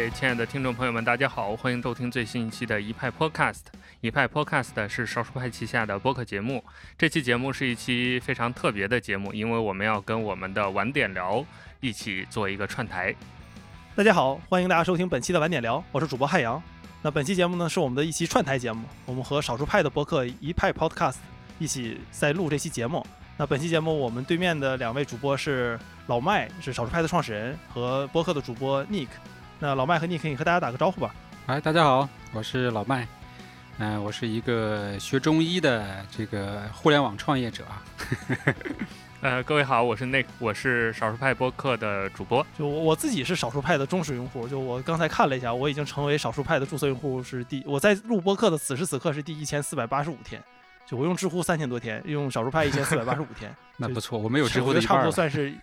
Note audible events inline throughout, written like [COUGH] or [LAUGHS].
位亲爱的听众朋友们，大家好，欢迎收听最新一期的一派 Podcast。一派 Podcast 是少数派旗下的播客节目。这期节目是一期非常特别的节目，因为我们要跟我们的晚点聊一起做一个串台。大家好，欢迎大家收听本期的晚点聊，我是主播汉阳。那本期节目呢，是我们的一期串台节目，我们和少数派的播客一派 Podcast 一起在录这期节目。那本期节目我们对面的两位主播是老麦，是少数派的创始人和播客的主播 Nick。那老麦和 Nick，你和大家打个招呼吧。哎，大家好，我是老麦。嗯、我是一个学中医的这个互联网创业者啊。[LAUGHS] 呃，各位好，我是 Nick，我是少数派播客的主播。就我我自己是少数派的忠实用户，就我刚才看了一下，我已经成为少数派的注册用户是第我在录播客的此时此刻是第一千四百八十五天。就我用知乎三千多天，用少数派一千四百八十五天。[LAUGHS] 那不错，我们有知乎的差不。多算是。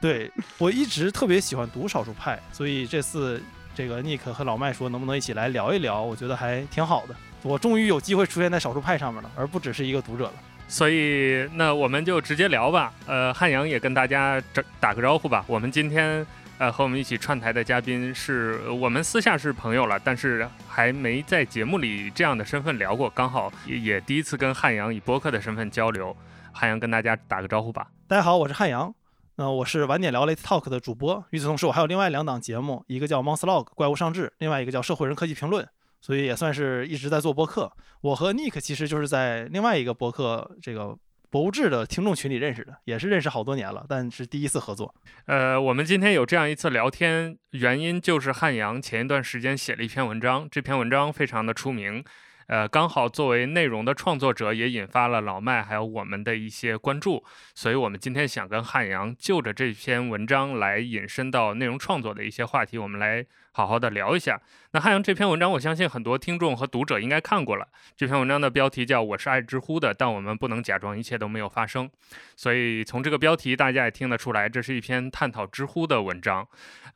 对我一直特别喜欢读少数派，所以这次这个 Nick 和老麦说能不能一起来聊一聊，我觉得还挺好的。我终于有机会出现在少数派上面了，而不只是一个读者了。所以，那我们就直接聊吧。呃，汉阳也跟大家打打个招呼吧。我们今天呃和我们一起串台的嘉宾是我们私下是朋友了，但是还没在节目里这样的身份聊过，刚好也也第一次跟汉阳以播客的身份交流。汉阳跟大家打个招呼吧。大家好，我是汉阳。那我是晚点聊 Late Talk 的主播。与此同时，我还有另外两档节目，一个叫 Monslog 怪物上志，另外一个叫社会人科技评论。所以也算是一直在做播客。我和 Nick 其实就是在另外一个播客这个博物志的听众群里认识的，也是认识好多年了，但是第一次合作。呃，我们今天有这样一次聊天，原因就是汉阳前一段时间写了一篇文章，这篇文章非常的出名。呃，刚好作为内容的创作者，也引发了老麦还有我们的一些关注，所以我们今天想跟汉阳就着这篇文章来引申到内容创作的一些话题，我们来好好的聊一下。那汉阳这篇文章，我相信很多听众和读者应该看过了。这篇文章的标题叫“我是爱知乎的，但我们不能假装一切都没有发生”。所以从这个标题，大家也听得出来，这是一篇探讨知乎的文章。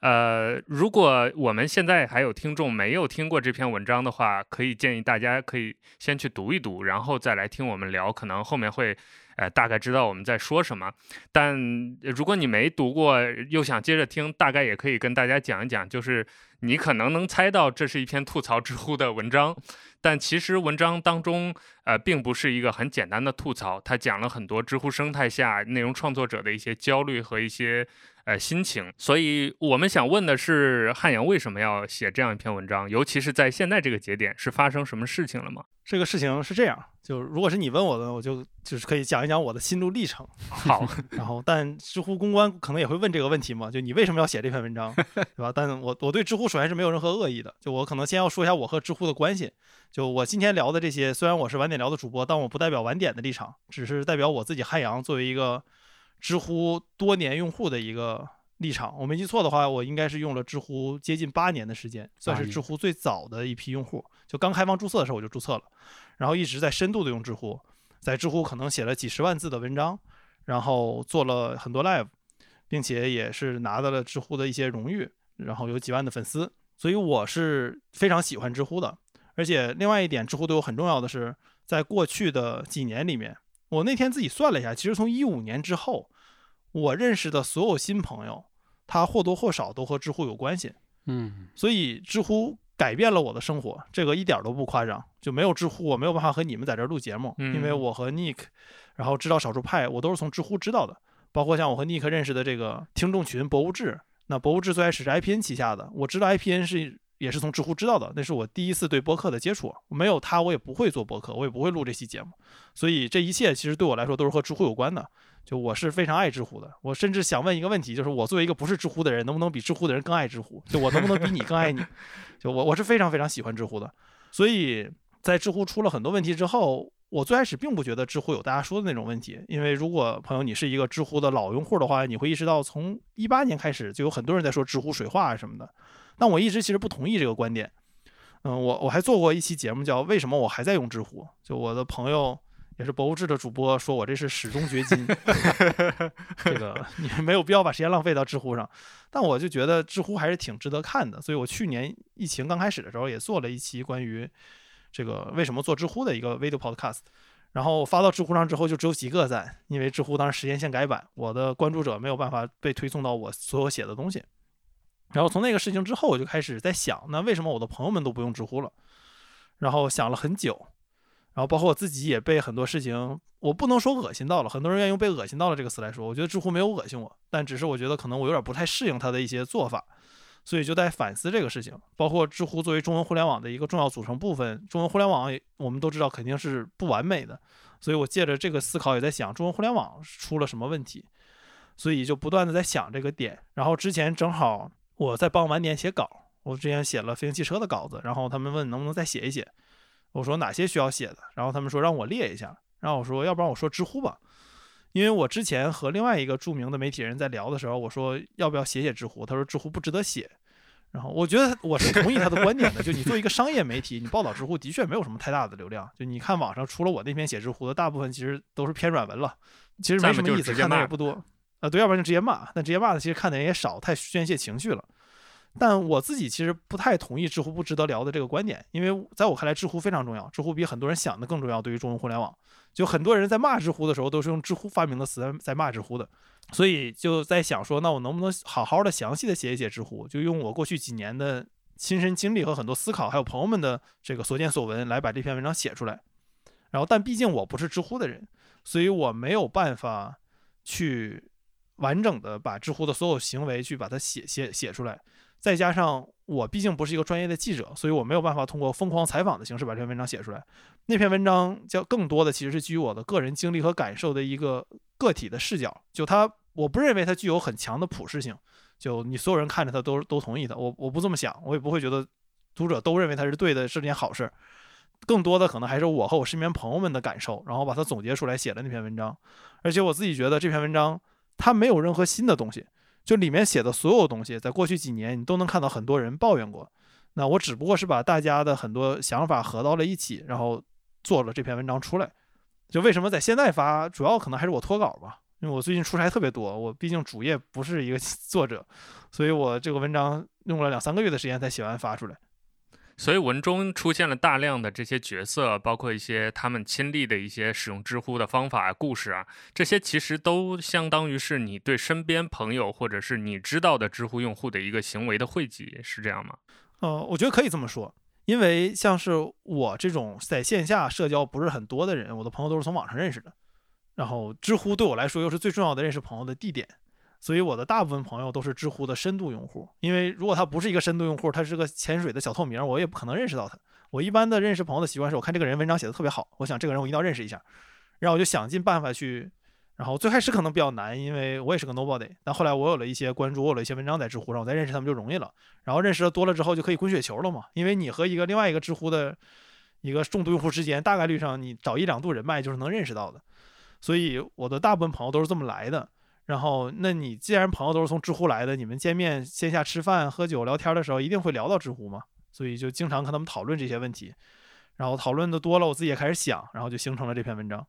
呃，如果我们现在还有听众没有听过这篇文章的话，可以建议大家可以先去读一读，然后再来听我们聊，可能后面会。呃，大概知道我们在说什么，但如果你没读过，又想接着听，大概也可以跟大家讲一讲，就是你可能能猜到这是一篇吐槽知乎的文章，但其实文章当中，呃，并不是一个很简单的吐槽，它讲了很多知乎生态下内容创作者的一些焦虑和一些呃心情。所以我们想问的是，汉阳为什么要写这样一篇文章？尤其是在现在这个节点，是发生什么事情了吗？这个事情是这样，就如果是你问我的，我就就是可以讲一讲我的心路历程。[LAUGHS] 好，[LAUGHS] 然后，但知乎公关可能也会问这个问题嘛，就你为什么要写这篇文章，[LAUGHS] 对吧？但我我对知乎首先是没有任何恶意的，就我可能先要说一下我和知乎的关系。就我今天聊的这些，虽然我是晚点聊的主播，但我不代表晚点的立场，只是代表我自己汉阳作为一个知乎多年用户的一个立场。我没记错的话，我应该是用了知乎接近八年的时间，算是知乎最早的一批用户。就刚开放注册的时候我就注册了，然后一直在深度的用知乎，在知乎可能写了几十万字的文章，然后做了很多 live，并且也是拿到了知乎的一些荣誉，然后有几万的粉丝，所以我是非常喜欢知乎的。而且另外一点，知乎对我很重要的是，在过去的几年里面，我那天自己算了一下，其实从一五年之后，我认识的所有新朋友，他或多或少都和知乎有关系。嗯，所以知乎改变了我的生活，这个一点都不夸张。就没有知乎，我没有办法和你们在这儿录节目，嗯因为我和 Nick，然后知道少数派，我都是从知乎知道的。包括像我和 Nick 认识的这个听众群博物志，那博物志最开始是 IPN 旗下的，我知道 IPN 是也是从知乎知道的，那是我第一次对播客的接触。没有他，我也不会做播客，我也不会录这期节目。所以这一切其实对我来说都是和知乎有关的。就我是非常爱知乎的，我甚至想问一个问题，就是我作为一个不是知乎的人，能不能比知乎的人更爱知乎？就我能不能比你更爱你？[LAUGHS] 就我我是非常非常喜欢知乎的，所以在知乎出了很多问题之后，我最开始并不觉得知乎有大家说的那种问题，因为如果朋友你是一个知乎的老用户的话，你会意识到从一八年开始就有很多人在说知乎水化啊什么的，但我一直其实不同意这个观点。嗯，我我还做过一期节目叫《为什么我还在用知乎》，就我的朋友也是博物志的主播说我这是始终掘金，[LAUGHS] 这个 [LAUGHS] 你没有必要把时间浪费到知乎上。但我就觉得知乎还是挺值得看的，所以我去年疫情刚开始的时候也做了一期关于这个为什么做知乎的一个 video podcast。然后发到知乎上之后就只有几个赞，因为知乎当时时间线改版，我的关注者没有办法被推送到我所有写的东西。然后从那个事情之后，我就开始在想，那为什么我的朋友们都不用知乎了？然后想了很久，然后包括我自己也被很多事情，我不能说恶心到了，很多人愿意用被恶心到了这个词来说，我觉得知乎没有恶心我，但只是我觉得可能我有点不太适应它的一些做法，所以就在反思这个事情。包括知乎作为中文互联网的一个重要组成部分，中文互联网我们都知道肯定是不完美的，所以我借着这个思考也在想，中文互联网出了什么问题，所以就不断的在想这个点。然后之前正好我在帮晚点写稿。我之前写了飞行汽车的稿子，然后他们问能不能再写一写，我说哪些需要写的，然后他们说让我列一下，然后我说要不然我说知乎吧，因为我之前和另外一个著名的媒体人在聊的时候，我说要不要写写知乎，他说知乎不值得写，然后我觉得我是同意他的观点的，就你作为一个商业媒体，你报道知乎的确没有什么太大的流量，就你看网上除了我那篇写知乎的，大部分其实都是偏软文了，其实没什么意思，看的也不多，啊对，要不然就直接骂，但直接骂的其实看的人也少，太宣泄情绪了。但我自己其实不太同意知乎不值得聊的这个观点，因为在我看来，知乎非常重要，知乎比很多人想的更重要。对于中文互联网，就很多人在骂知乎的时候，都是用知乎发明的词在骂知乎的，所以就在想说，那我能不能好好的、详细的写一写知乎，就用我过去几年的亲身经历和很多思考，还有朋友们的这个所见所闻，来把这篇文章写出来。然后，但毕竟我不是知乎的人，所以我没有办法去完整的把知乎的所有行为去把它写写写出来。再加上我毕竟不是一个专业的记者，所以我没有办法通过疯狂采访的形式把这篇文章写出来。那篇文章叫更多的其实是基于我的个人经历和感受的一个个体的视角。就它，我不认为它具有很强的普适性。就你所有人看着它都都同意的，我我不这么想，我也不会觉得读者都认为它是对的是件好事。更多的可能还是我和我身边朋友们的感受，然后把它总结出来写了那篇文章。而且我自己觉得这篇文章它没有任何新的东西。就里面写的所有东西，在过去几年你都能看到很多人抱怨过。那我只不过是把大家的很多想法合到了一起，然后做了这篇文章出来。就为什么在现在发，主要可能还是我脱稿吧，因为我最近出差特别多，我毕竟主业不是一个 [LAUGHS] 作者，所以我这个文章用了两三个月的时间才写完发出来。所以文中出现了大量的这些角色，包括一些他们亲历的一些使用知乎的方法啊、故事啊，这些其实都相当于是你对身边朋友或者是你知道的知乎用户的一个行为的汇集，是这样吗？呃，我觉得可以这么说，因为像是我这种在线下社交不是很多的人，我的朋友都是从网上认识的，然后知乎对我来说又是最重要的认识朋友的地点。所以我的大部分朋友都是知乎的深度用户，因为如果他不是一个深度用户，他是个潜水的小透明，我也不可能认识到他。我一般的认识朋友的习惯是我看这个人文章写的特别好，我想这个人我一定要认识一下，然后我就想尽办法去。然后最开始可能比较难，因为我也是个 nobody，但后来我有了一些关注，我有了一些文章在知乎上，我再认识他们就容易了。然后认识的多了之后就可以滚雪球了嘛，因为你和一个另外一个知乎的一个重度用户之间，大概率上你找一两度人脉就是能认识到的。所以我的大部分朋友都是这么来的。然后，那你既然朋友都是从知乎来的，你们见面线下吃饭、喝酒、聊天的时候，一定会聊到知乎嘛？所以就经常跟他们讨论这些问题。然后讨论的多了，我自己也开始想，然后就形成了这篇文章。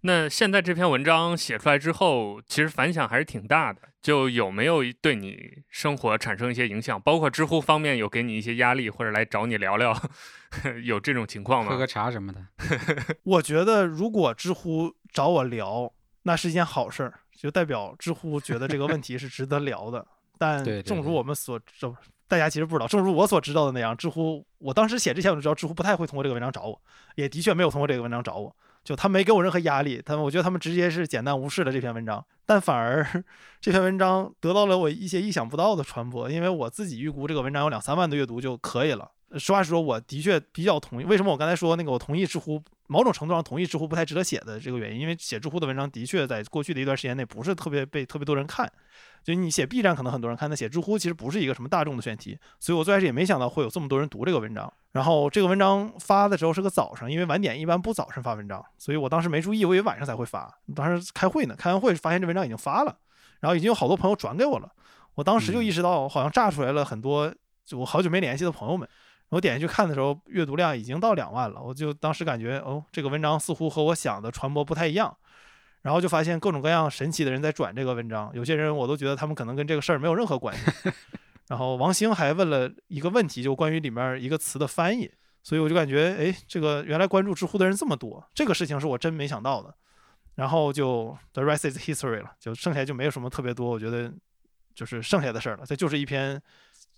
那现在这篇文章写出来之后，其实反响还是挺大的。就有没有对你生活产生一些影响？包括知乎方面有给你一些压力，或者来找你聊聊，[LAUGHS] 有这种情况吗？喝个茶什么的。[LAUGHS] 我觉得如果知乎找我聊，那是一件好事儿。就代表知乎觉得这个问题是值得聊的，但正如我们所知，大家其实不知道，正如我所知道的那样，知乎我当时写之前我就知道知乎不太会通过这个文章找我，也的确没有通过这个文章找我，就他没给我任何压力，他们我觉得他们直接是简单无视了这篇文章，但反而这篇文章得到了我一些意想不到的传播，因为我自己预估这个文章有两三万的阅读就可以了。实话实说，我的确比较同意。为什么我刚才说那个我同意知乎某种程度上同意知乎不太值得写的这个原因？因为写知乎的文章的确在过去的一段时间内不是特别被特别多人看。就你写 B 站可能很多人看，但写知乎其实不是一个什么大众的选题。所以我最开始也没想到会有这么多人读这个文章。然后这个文章发的时候是个早上，因为晚点一般不早上发文章，所以我当时没注意，我以为晚上才会发。当时开会呢，开完会发现这文章已经发了，然后已经有好多朋友转给我了。我当时就意识到，好像炸出来了很多就我好久没联系的朋友们。我点进去看的时候，阅读量已经到两万了。我就当时感觉，哦，这个文章似乎和我想的传播不太一样。然后就发现各种各样神奇的人在转这个文章，有些人我都觉得他们可能跟这个事儿没有任何关系。[LAUGHS] 然后王兴还问了一个问题，就关于里面一个词的翻译。所以我就感觉，哎，这个原来关注知乎的人这么多，这个事情是我真没想到的。然后就 the rest is history 了，就剩下就没有什么特别多，我觉得就是剩下的事儿了。这就是一篇。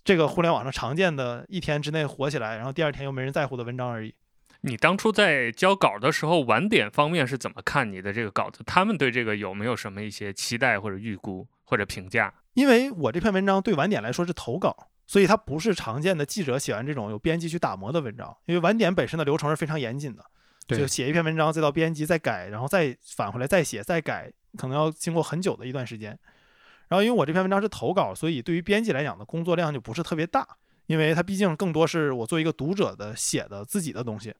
这个互联网上常见的一天之内火起来，然后第二天又没人在乎的文章而已。你当初在交稿的时候，晚点方面是怎么看你的这个稿子？他们对这个有没有什么一些期待或者预估或者评价？因为我这篇文章对晚点来说是投稿，所以它不是常见的记者写完这种有编辑去打磨的文章。因为晚点本身的流程是非常严谨的，就写一篇文章，再到编辑再改，然后再返回来再写再改，可能要经过很久的一段时间。然后因为我这篇文章是投稿，所以对于编辑来讲的工作量就不是特别大，因为它毕竟更多是我作为一个读者的写的自己的东西。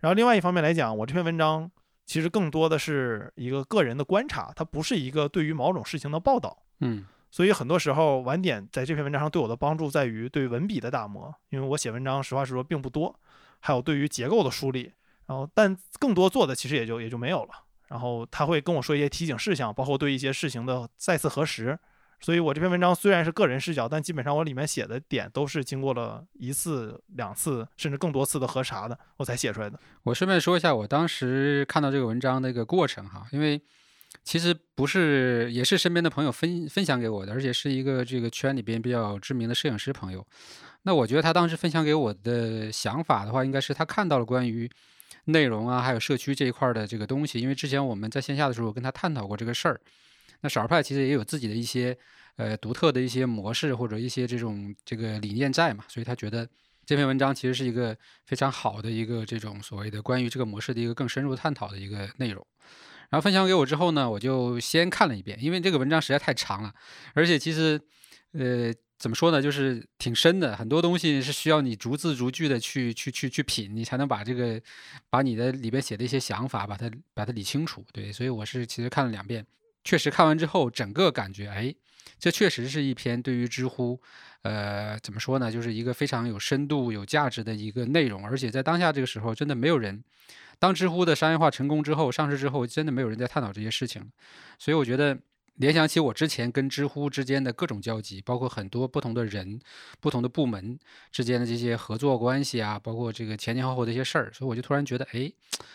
然后另外一方面来讲，我这篇文章其实更多的是一个个人的观察，它不是一个对于某种事情的报道。嗯所以很多时候，晚点在这篇文章上对我的帮助在于对文笔的打磨，因为我写文章实话实说并不多，还有对于结构的梳理，然后但更多做的其实也就也就没有了。然后他会跟我说一些提醒事项，包括对一些事情的再次核实。所以我这篇文章虽然是个人视角，但基本上我里面写的点都是经过了一次、两次甚至更多次的核查的，我才写出来的。我顺便说一下，我当时看到这个文章的一个过程哈，因为其实不是，也是身边的朋友分分享给我的，而且是一个这个圈里边比较知名的摄影师朋友。那我觉得他当时分享给我的想法的话，应该是他看到了关于内容啊，还有社区这一块儿的这个东西，因为之前我们在线下的时候跟他探讨过这个事儿。那少儿派其实也有自己的一些呃独特的一些模式或者一些这种这个理念在嘛，所以他觉得这篇文章其实是一个非常好的一个这种所谓的关于这个模式的一个更深入探讨的一个内容。然后分享给我之后呢，我就先看了一遍，因为这个文章实在太长了，而且其实呃怎么说呢，就是挺深的，很多东西是需要你逐字逐句的去去去去品，你才能把这个把你的里边写的一些想法把它把它理清楚。对，所以我是其实看了两遍。确实看完之后，整个感觉，哎，这确实是一篇对于知乎，呃，怎么说呢，就是一个非常有深度、有价值的一个内容。而且在当下这个时候，真的没有人，当知乎的商业化成功之后、上市之后，真的没有人在探讨这些事情。所以我觉得，联想起我之前跟知乎之间的各种交集，包括很多不同的人、不同的部门之间的这些合作关系啊，包括这个前前后后的一些事儿，所以我就突然觉得，哎，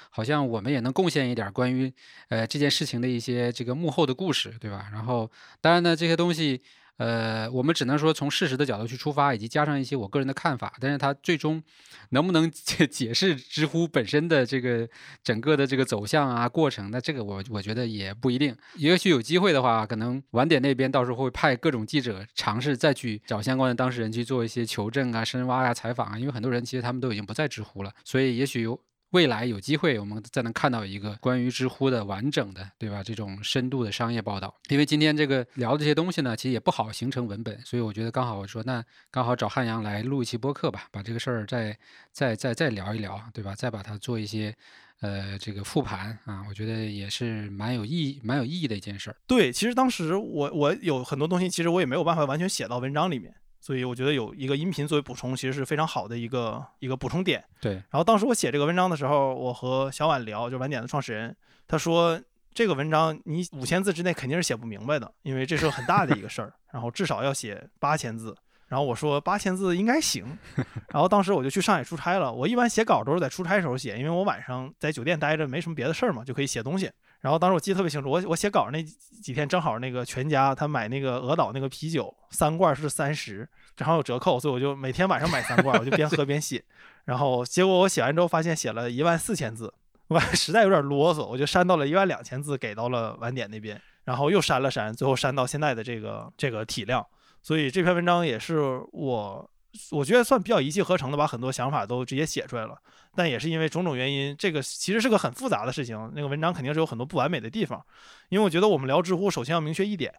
好像我们也能贡献一点关于呃这件事情的一些这个幕后的故事，对吧？然后当然呢，这些东西。呃，我们只能说从事实的角度去出发，以及加上一些我个人的看法，但是它最终能不能解 [LAUGHS] 解释知乎本身的这个整个的这个走向啊过程，那这个我我觉得也不一定。也许有机会的话，可能晚点那边到时候会派各种记者尝试再去找相关的当事人去做一些求证啊、深挖呀、采访啊，因为很多人其实他们都已经不在知乎了，所以也许有。未来有机会，我们再能看到一个关于知乎的完整的，对吧？这种深度的商业报道。因为今天这个聊的这些东西呢，其实也不好形成文本，所以我觉得刚好我说，那刚好找汉阳来录一期播客吧，把这个事儿再再再再聊一聊，对吧？再把它做一些呃这个复盘啊，我觉得也是蛮有意义、蛮有意义的一件事儿。对，其实当时我我有很多东西，其实我也没有办法完全写到文章里面，所以我觉得有一个音频作为补充，其实是非常好的一个一个补充点。对，然后当时我写这个文章的时候，我和小婉聊，就晚点的创始人，他说这个文章你五千字之内肯定是写不明白的，因为这是很大的一个事儿，[LAUGHS] 然后至少要写八千字。然后我说八千字应该行，[LAUGHS] 然后当时我就去上海出差了。我一般写稿都是在出差时候写，因为我晚上在酒店待着没什么别的事儿嘛，就可以写东西。然后当时我记得特别清楚，我我写稿那几天正好那个全家他买那个鹅岛那个啤酒三罐是三十，正好有折扣，所以我就每天晚上买三罐，我就边喝边写。然后结果我写完之后发现写了一万四千字，我 [LAUGHS] 实在有点啰嗦，我就删到了一万两千字，给到了晚点那边，然后又删了删，最后删到现在的这个这个体量。所以这篇文章也是我我觉得算比较一气呵成的，把很多想法都直接写出来了。但也是因为种种原因，这个其实是个很复杂的事情。那个文章肯定是有很多不完美的地方。因为我觉得我们聊知乎，首先要明确一点，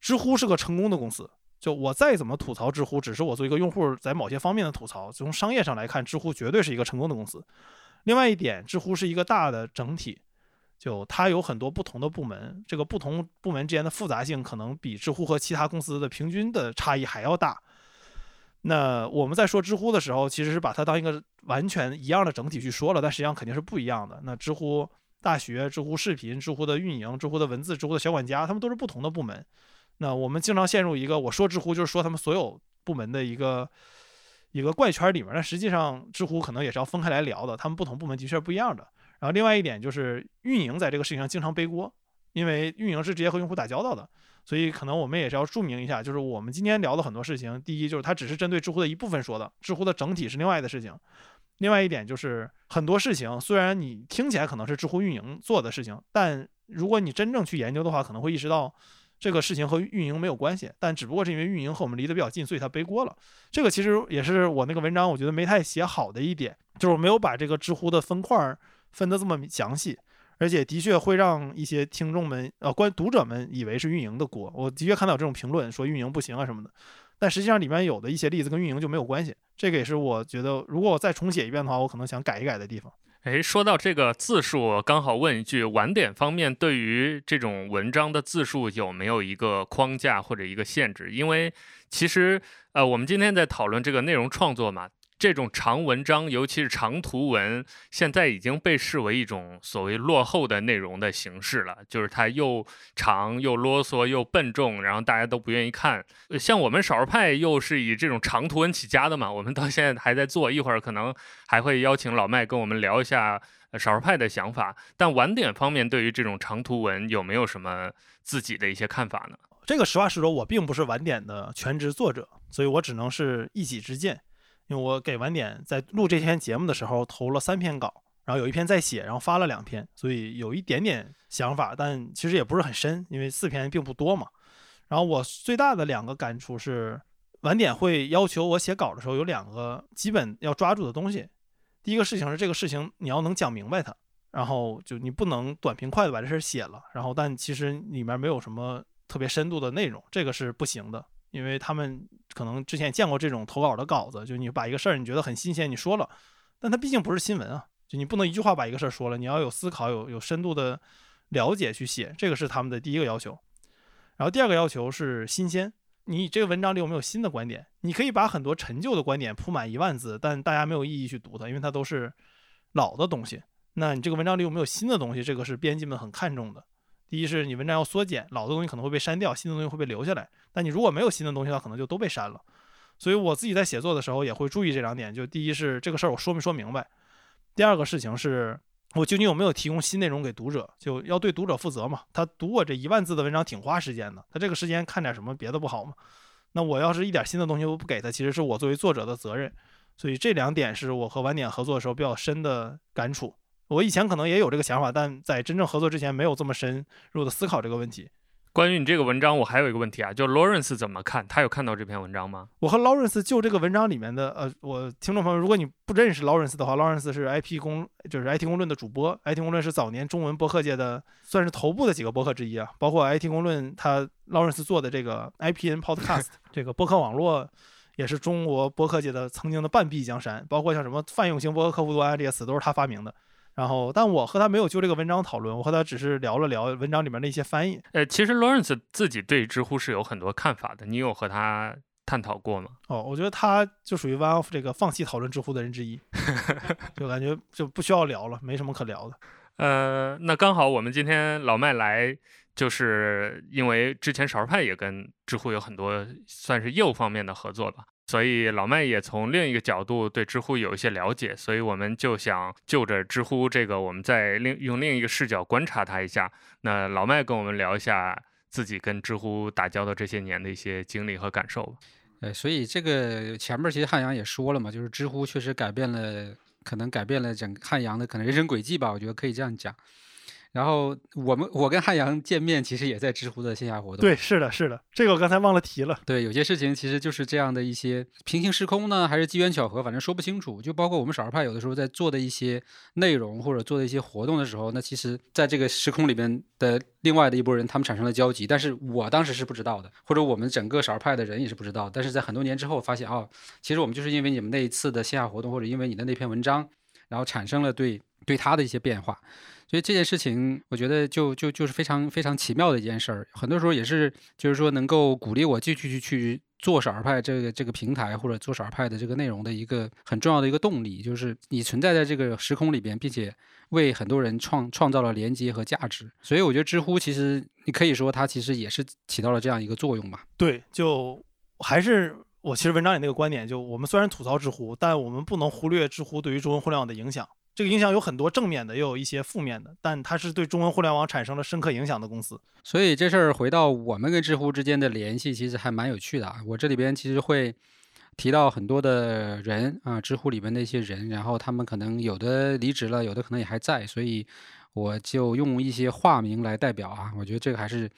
知乎是个成功的公司。就我再怎么吐槽知乎，只是我作为一个用户在某些方面的吐槽。从商业上来看，知乎绝对是一个成功的公司。另外一点，知乎是一个大的整体，就它有很多不同的部门，这个不同部门之间的复杂性可能比知乎和其他公司的平均的差异还要大。那我们在说知乎的时候，其实是把它当一个完全一样的整体去说了，但实际上肯定是不一样的。那知乎大学、知乎视频、知乎的运营、知乎的文字、知乎的小管家，他们都是不同的部门。那我们经常陷入一个我说知乎就是说他们所有部门的一个一个怪圈里面，但实际上知乎可能也是要分开来聊的，他们不同部门的确不一样的。然后另外一点就是运营在这个事情上经常背锅，因为运营是直接和用户打交道的，所以可能我们也是要注明一下，就是我们今天聊的很多事情，第一就是它只是针对知乎的一部分说的，知乎的整体是另外的事情。另外一点就是很多事情，虽然你听起来可能是知乎运营做的事情，但如果你真正去研究的话，可能会意识到这个事情和运营没有关系，但只不过是因为运营和我们离得比较近，所以他背锅了。这个其实也是我那个文章我觉得没太写好的一点，就是我没有把这个知乎的分块分得这么详细，而且的确会让一些听众们呃观读者们以为是运营的锅。我的确看到这种评论说运营不行啊什么的。但实际上里面有的一些例子跟运营就没有关系，这个也是我觉得如果我再重写一遍的话，我可能想改一改的地方。哎，说到这个字数，刚好问一句，晚点方面对于这种文章的字数有没有一个框架或者一个限制？因为其实呃，我们今天在讨论这个内容创作嘛。这种长文章，尤其是长图文，现在已经被视为一种所谓落后的内容的形式了。就是它又长又啰嗦又笨重，然后大家都不愿意看。像我们少数派又是以这种长图文起家的嘛，我们到现在还在做，一会儿可能还会邀请老麦跟我们聊一下少数派的想法。但晚点方面，对于这种长图文有没有什么自己的一些看法呢？这个实话实说，我并不是晚点的全职作者，所以我只能是一己之见。因为我给晚点在录这篇节目的时候投了三篇稿，然后有一篇在写，然后发了两篇，所以有一点点想法，但其实也不是很深，因为四篇并不多嘛。然后我最大的两个感触是，晚点会要求我写稿的时候有两个基本要抓住的东西。第一个事情是这个事情你要能讲明白它，然后就你不能短平快的把这事写了，然后但其实里面没有什么特别深度的内容，这个是不行的。因为他们可能之前见过这种投稿的稿子，就你把一个事儿你觉得很新鲜，你说了，但它毕竟不是新闻啊，就你不能一句话把一个事儿说了，你要有思考、有有深度的了解去写，这个是他们的第一个要求。然后第二个要求是新鲜，你这个文章里有没有新的观点？你可以把很多陈旧的观点铺满一万字，但大家没有意义去读它，因为它都是老的东西。那你这个文章里有没有新的东西？这个是编辑们很看重的。第一是你文章要缩减，老的东西可能会被删掉，新的东西会被留下来。但你如果没有新的东西的话，可能就都被删了。所以我自己在写作的时候也会注意这两点。就第一是这个事儿我说没说明白，第二个事情是我究竟有没有提供新内容给读者，就要对读者负责嘛。他读我这一万字的文章挺花时间的，他这个时间看点什么别的不好吗？那我要是一点新的东西都不给他，其实是我作为作者的责任。所以这两点是我和晚点合作的时候比较深的感触。我以前可能也有这个想法，但在真正合作之前没有这么深入的思考这个问题。关于你这个文章，我还有一个问题啊，就 Lawrence 怎么看？他有看到这篇文章吗？我和 Lawrence 就这个文章里面的，呃，我听众朋友，如果你不认识 Lawrence 的话，Lawrence 是 IP 公，就是 IT 公论的主播，IT 公论是早年中文博客界的算是头部的几个博客之一啊，包括 IT 公论，他 Lawrence 做的这个 IPN Podcast [LAUGHS] 这个播客网络，也是中国播客界的曾经的半壁江山，包括像什么泛用型播客客户端这些词都是他发明的。然后，但我和他没有就这个文章讨论，我和他只是聊了聊文章里面的一些翻译。呃，其实 Lawrence 自己对知乎是有很多看法的，你有和他探讨过吗？哦，我觉得他就属于 one of 这个放弃讨论知乎的人之一，[LAUGHS] 就感觉就不需要聊了，没什么可聊的。[LAUGHS] 呃，那刚好我们今天老麦来，就是因为之前少数派也跟知乎有很多算是业务方面的合作吧。所以老麦也从另一个角度对知乎有一些了解，所以我们就想就着知乎这个，我们再另用另一个视角观察它一下。那老麦跟我们聊一下自己跟知乎打交道这些年的一些经历和感受吧。呃，所以这个前面其实汉阳也说了嘛，就是知乎确实改变了，可能改变了整汉阳的可能人生轨迹吧，我觉得可以这样讲。然后我们我跟汉阳见面，其实也在知乎的线下活动。对，是的，是的，这个我刚才忘了提了。对，有些事情其实就是这样的一些平行时空呢，还是机缘巧合，反正说不清楚。就包括我们少儿派有的时候在做的一些内容或者做的一些活动的时候，那其实在这个时空里边的另外的一拨人，他们产生了交集，但是我当时是不知道的，或者我们整个少儿派的人也是不知道。但是在很多年之后发现，哦，其实我们就是因为你们那一次的线下活动，或者因为你的那篇文章，然后产生了对对他的一些变化。所以这件事情，我觉得就就就是非常非常奇妙的一件事儿。很多时候也是，就是说能够鼓励我继续去去做少儿派这个这个平台，或者做少儿派的这个内容的一个很重要的一个动力，就是你存在在这个时空里边，并且为很多人创创造了连接和价值。所以我觉得知乎其实你可以说它其实也是起到了这样一个作用吧。对，就还是我其实文章里那个观点，就我们虽然吐槽知乎，但我们不能忽略知乎对于中文互联网的影响。这个影响有很多正面的，也有一些负面的，但它是对中文互联网产生了深刻影响的公司。所以这事儿回到我们跟知乎之间的联系，其实还蛮有趣的啊。我这里边其实会提到很多的人啊，知乎里面的一些人，然后他们可能有的离职了，有的可能也还在，所以我就用一些化名来代表啊。我觉得这个还是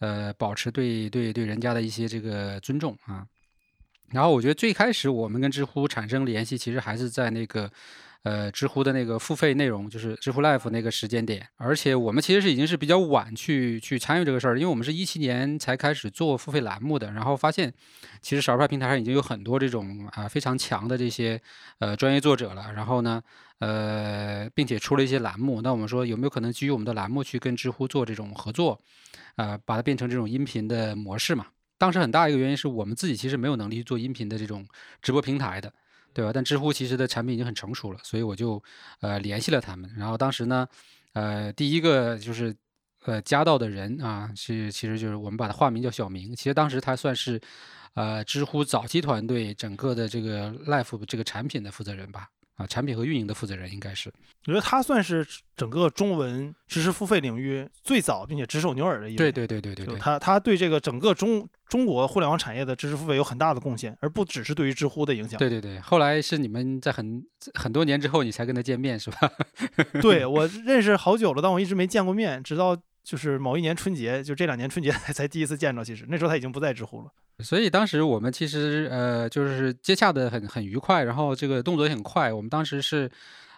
呃保持对对对人家的一些这个尊重啊。然后我觉得最开始我们跟知乎产生联系，其实还是在那个。呃，知乎的那个付费内容就是知乎 Live 那个时间点，而且我们其实是已经是比较晚去去参与这个事儿，因为我们是一七年才开始做付费栏目的，然后发现其实少儿派平台上已经有很多这种啊非常强的这些呃专业作者了，然后呢，呃，并且出了一些栏目，那我们说有没有可能基于我们的栏目去跟知乎做这种合作，啊，把它变成这种音频的模式嘛？当时很大一个原因是我们自己其实没有能力做音频的这种直播平台的。对吧？但知乎其实的产品已经很成熟了，所以我就呃联系了他们。然后当时呢，呃，第一个就是呃加到的人啊，是其实就是我们把他化名叫小明。其实当时他算是呃知乎早期团队整个的这个 Life 这个产品的负责人吧。啊，产品和运营的负责人应该是，我觉得他算是整个中文知识付费领域最早并且只手牛耳的一个。对对对对对，他他对这个整个中中国互联网产业的知识付费有很大的贡献，而不只是对于知乎的影响。对对对，后来是你们在很很多年之后你才跟他见面是吧？对我认识好久了，但我一直没见过面，直到就是某一年春节，就这两年春节 [LAUGHS] 才第一次见着。其实那时候他已经不在知乎了。所以当时我们其实呃就是接洽的很很愉快，然后这个动作也很快。我们当时是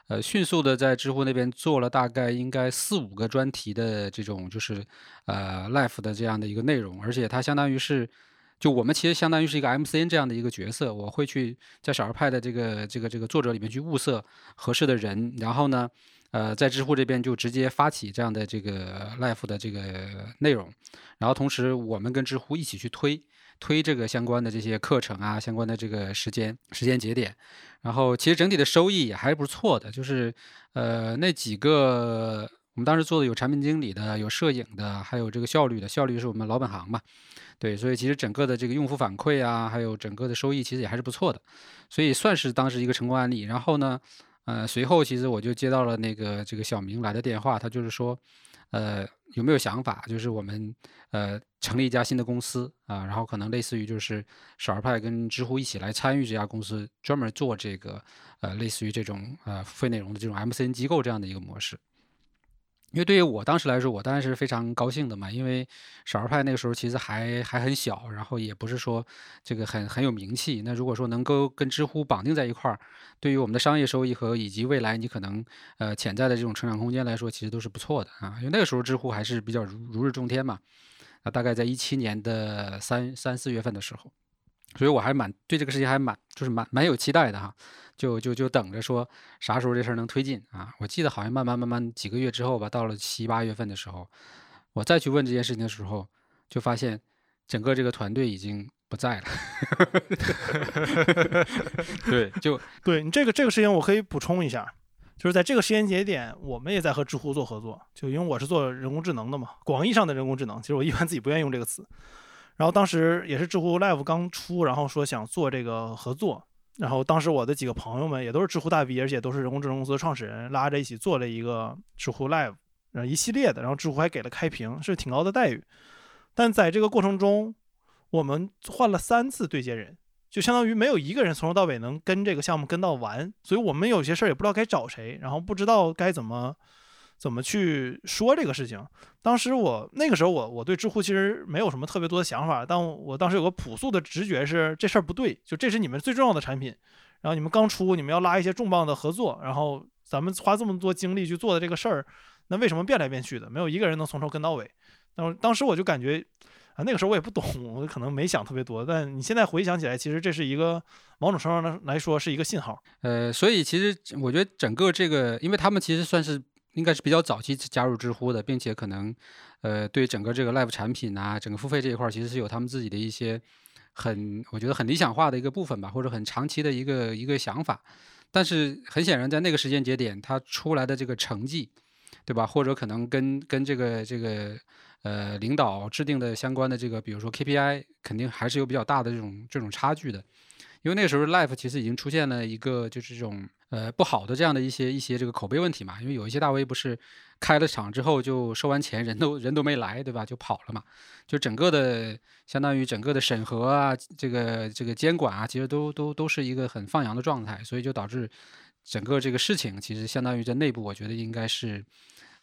呃迅速的在知乎那边做了大概应该四五个专题的这种就是呃 life 的这样的一个内容，而且它相当于是就我们其实相当于是一个 MCN 这样的一个角色，我会去在少儿派的这个这个这个作者里面去物色合适的人，然后呢呃在知乎这边就直接发起这样的这个 life 的这个内容，然后同时我们跟知乎一起去推。推这个相关的这些课程啊，相关的这个时间时间节点，然后其实整体的收益也还是不错的。就是呃那几个我们当时做的有产品经理的，有摄影的，还有这个效率的。效率是我们老本行嘛，对，所以其实整个的这个用户反馈啊，还有整个的收益其实也还是不错的，所以算是当时一个成功案例。然后呢，呃随后其实我就接到了那个这个小明来的电话，他就是说。呃，有没有想法？就是我们呃成立一家新的公司啊，然后可能类似于就是少儿派跟知乎一起来参与这家公司，专门做这个呃类似于这种呃付费内容的这种 MCN 机构这样的一个模式。因为对于我当时来说，我当然是非常高兴的嘛。因为少儿派那个时候其实还还很小，然后也不是说这个很很有名气。那如果说能够跟知乎绑定在一块儿，对于我们的商业收益和以及未来你可能呃潜在的这种成长空间来说，其实都是不错的啊。因为那个时候知乎还是比较如如日中天嘛。啊，大概在一七年的三三四月份的时候，所以我还蛮对这个事情还蛮就是蛮蛮有期待的哈。就就就等着说啥时候这事儿能推进啊！我记得好像慢慢慢慢几个月之后吧，到了七八月份的时候，我再去问这件事情的时候，就发现整个这个团队已经不在了。[LAUGHS] 对，就 [LAUGHS] 对你这个这个事情，我可以补充一下，就是在这个时间节点，我们也在和知乎做合作。就因为我是做人工智能的嘛，广义上的人工智能，其实我一般自己不愿意用这个词。然后当时也是知乎 Live 刚出，然后说想做这个合作。然后当时我的几个朋友们也都是知乎大 V，而且都是人工智能公司的创始人，拉着一起做了一个知乎 Live，然后一系列的，然后知乎还给了开屏，是挺高的待遇。但在这个过程中，我们换了三次对接人，就相当于没有一个人从头到尾能跟这个项目跟到完，所以我们有些事儿也不知道该找谁，然后不知道该怎么。怎么去说这个事情？当时我那个时候，我我对知乎其实没有什么特别多的想法，但我当时有个朴素的直觉是这事儿不对，就这是你们最重要的产品，然后你们刚出，你们要拉一些重磅的合作，然后咱们花这么多精力去做的这个事儿，那为什么变来变去的？没有一个人能从头跟到尾。当当时我就感觉啊，那个时候我也不懂，我可能没想特别多，但你现在回想起来，其实这是一个某种程度上来说是一个信号。呃，所以其实我觉得整个这个，因为他们其实算是。应该是比较早期加入知乎的，并且可能，呃，对整个这个 Live 产品啊，整个付费这一块儿，其实是有他们自己的一些很，我觉得很理想化的一个部分吧，或者很长期的一个一个想法。但是很显然，在那个时间节点，它出来的这个成绩，对吧？或者可能跟跟这个这个呃领导制定的相关的这个，比如说 KPI，肯定还是有比较大的这种这种差距的。因为那时候 Life 其实已经出现了一个就是这种呃不好的这样的一些一些这个口碑问题嘛，因为有一些大 V 不是开了场之后就收完钱人都人都没来，对吧？就跑了嘛，就整个的相当于整个的审核啊，这个这个监管啊，其实都都都是一个很放羊的状态，所以就导致整个这个事情其实相当于在内部，我觉得应该是。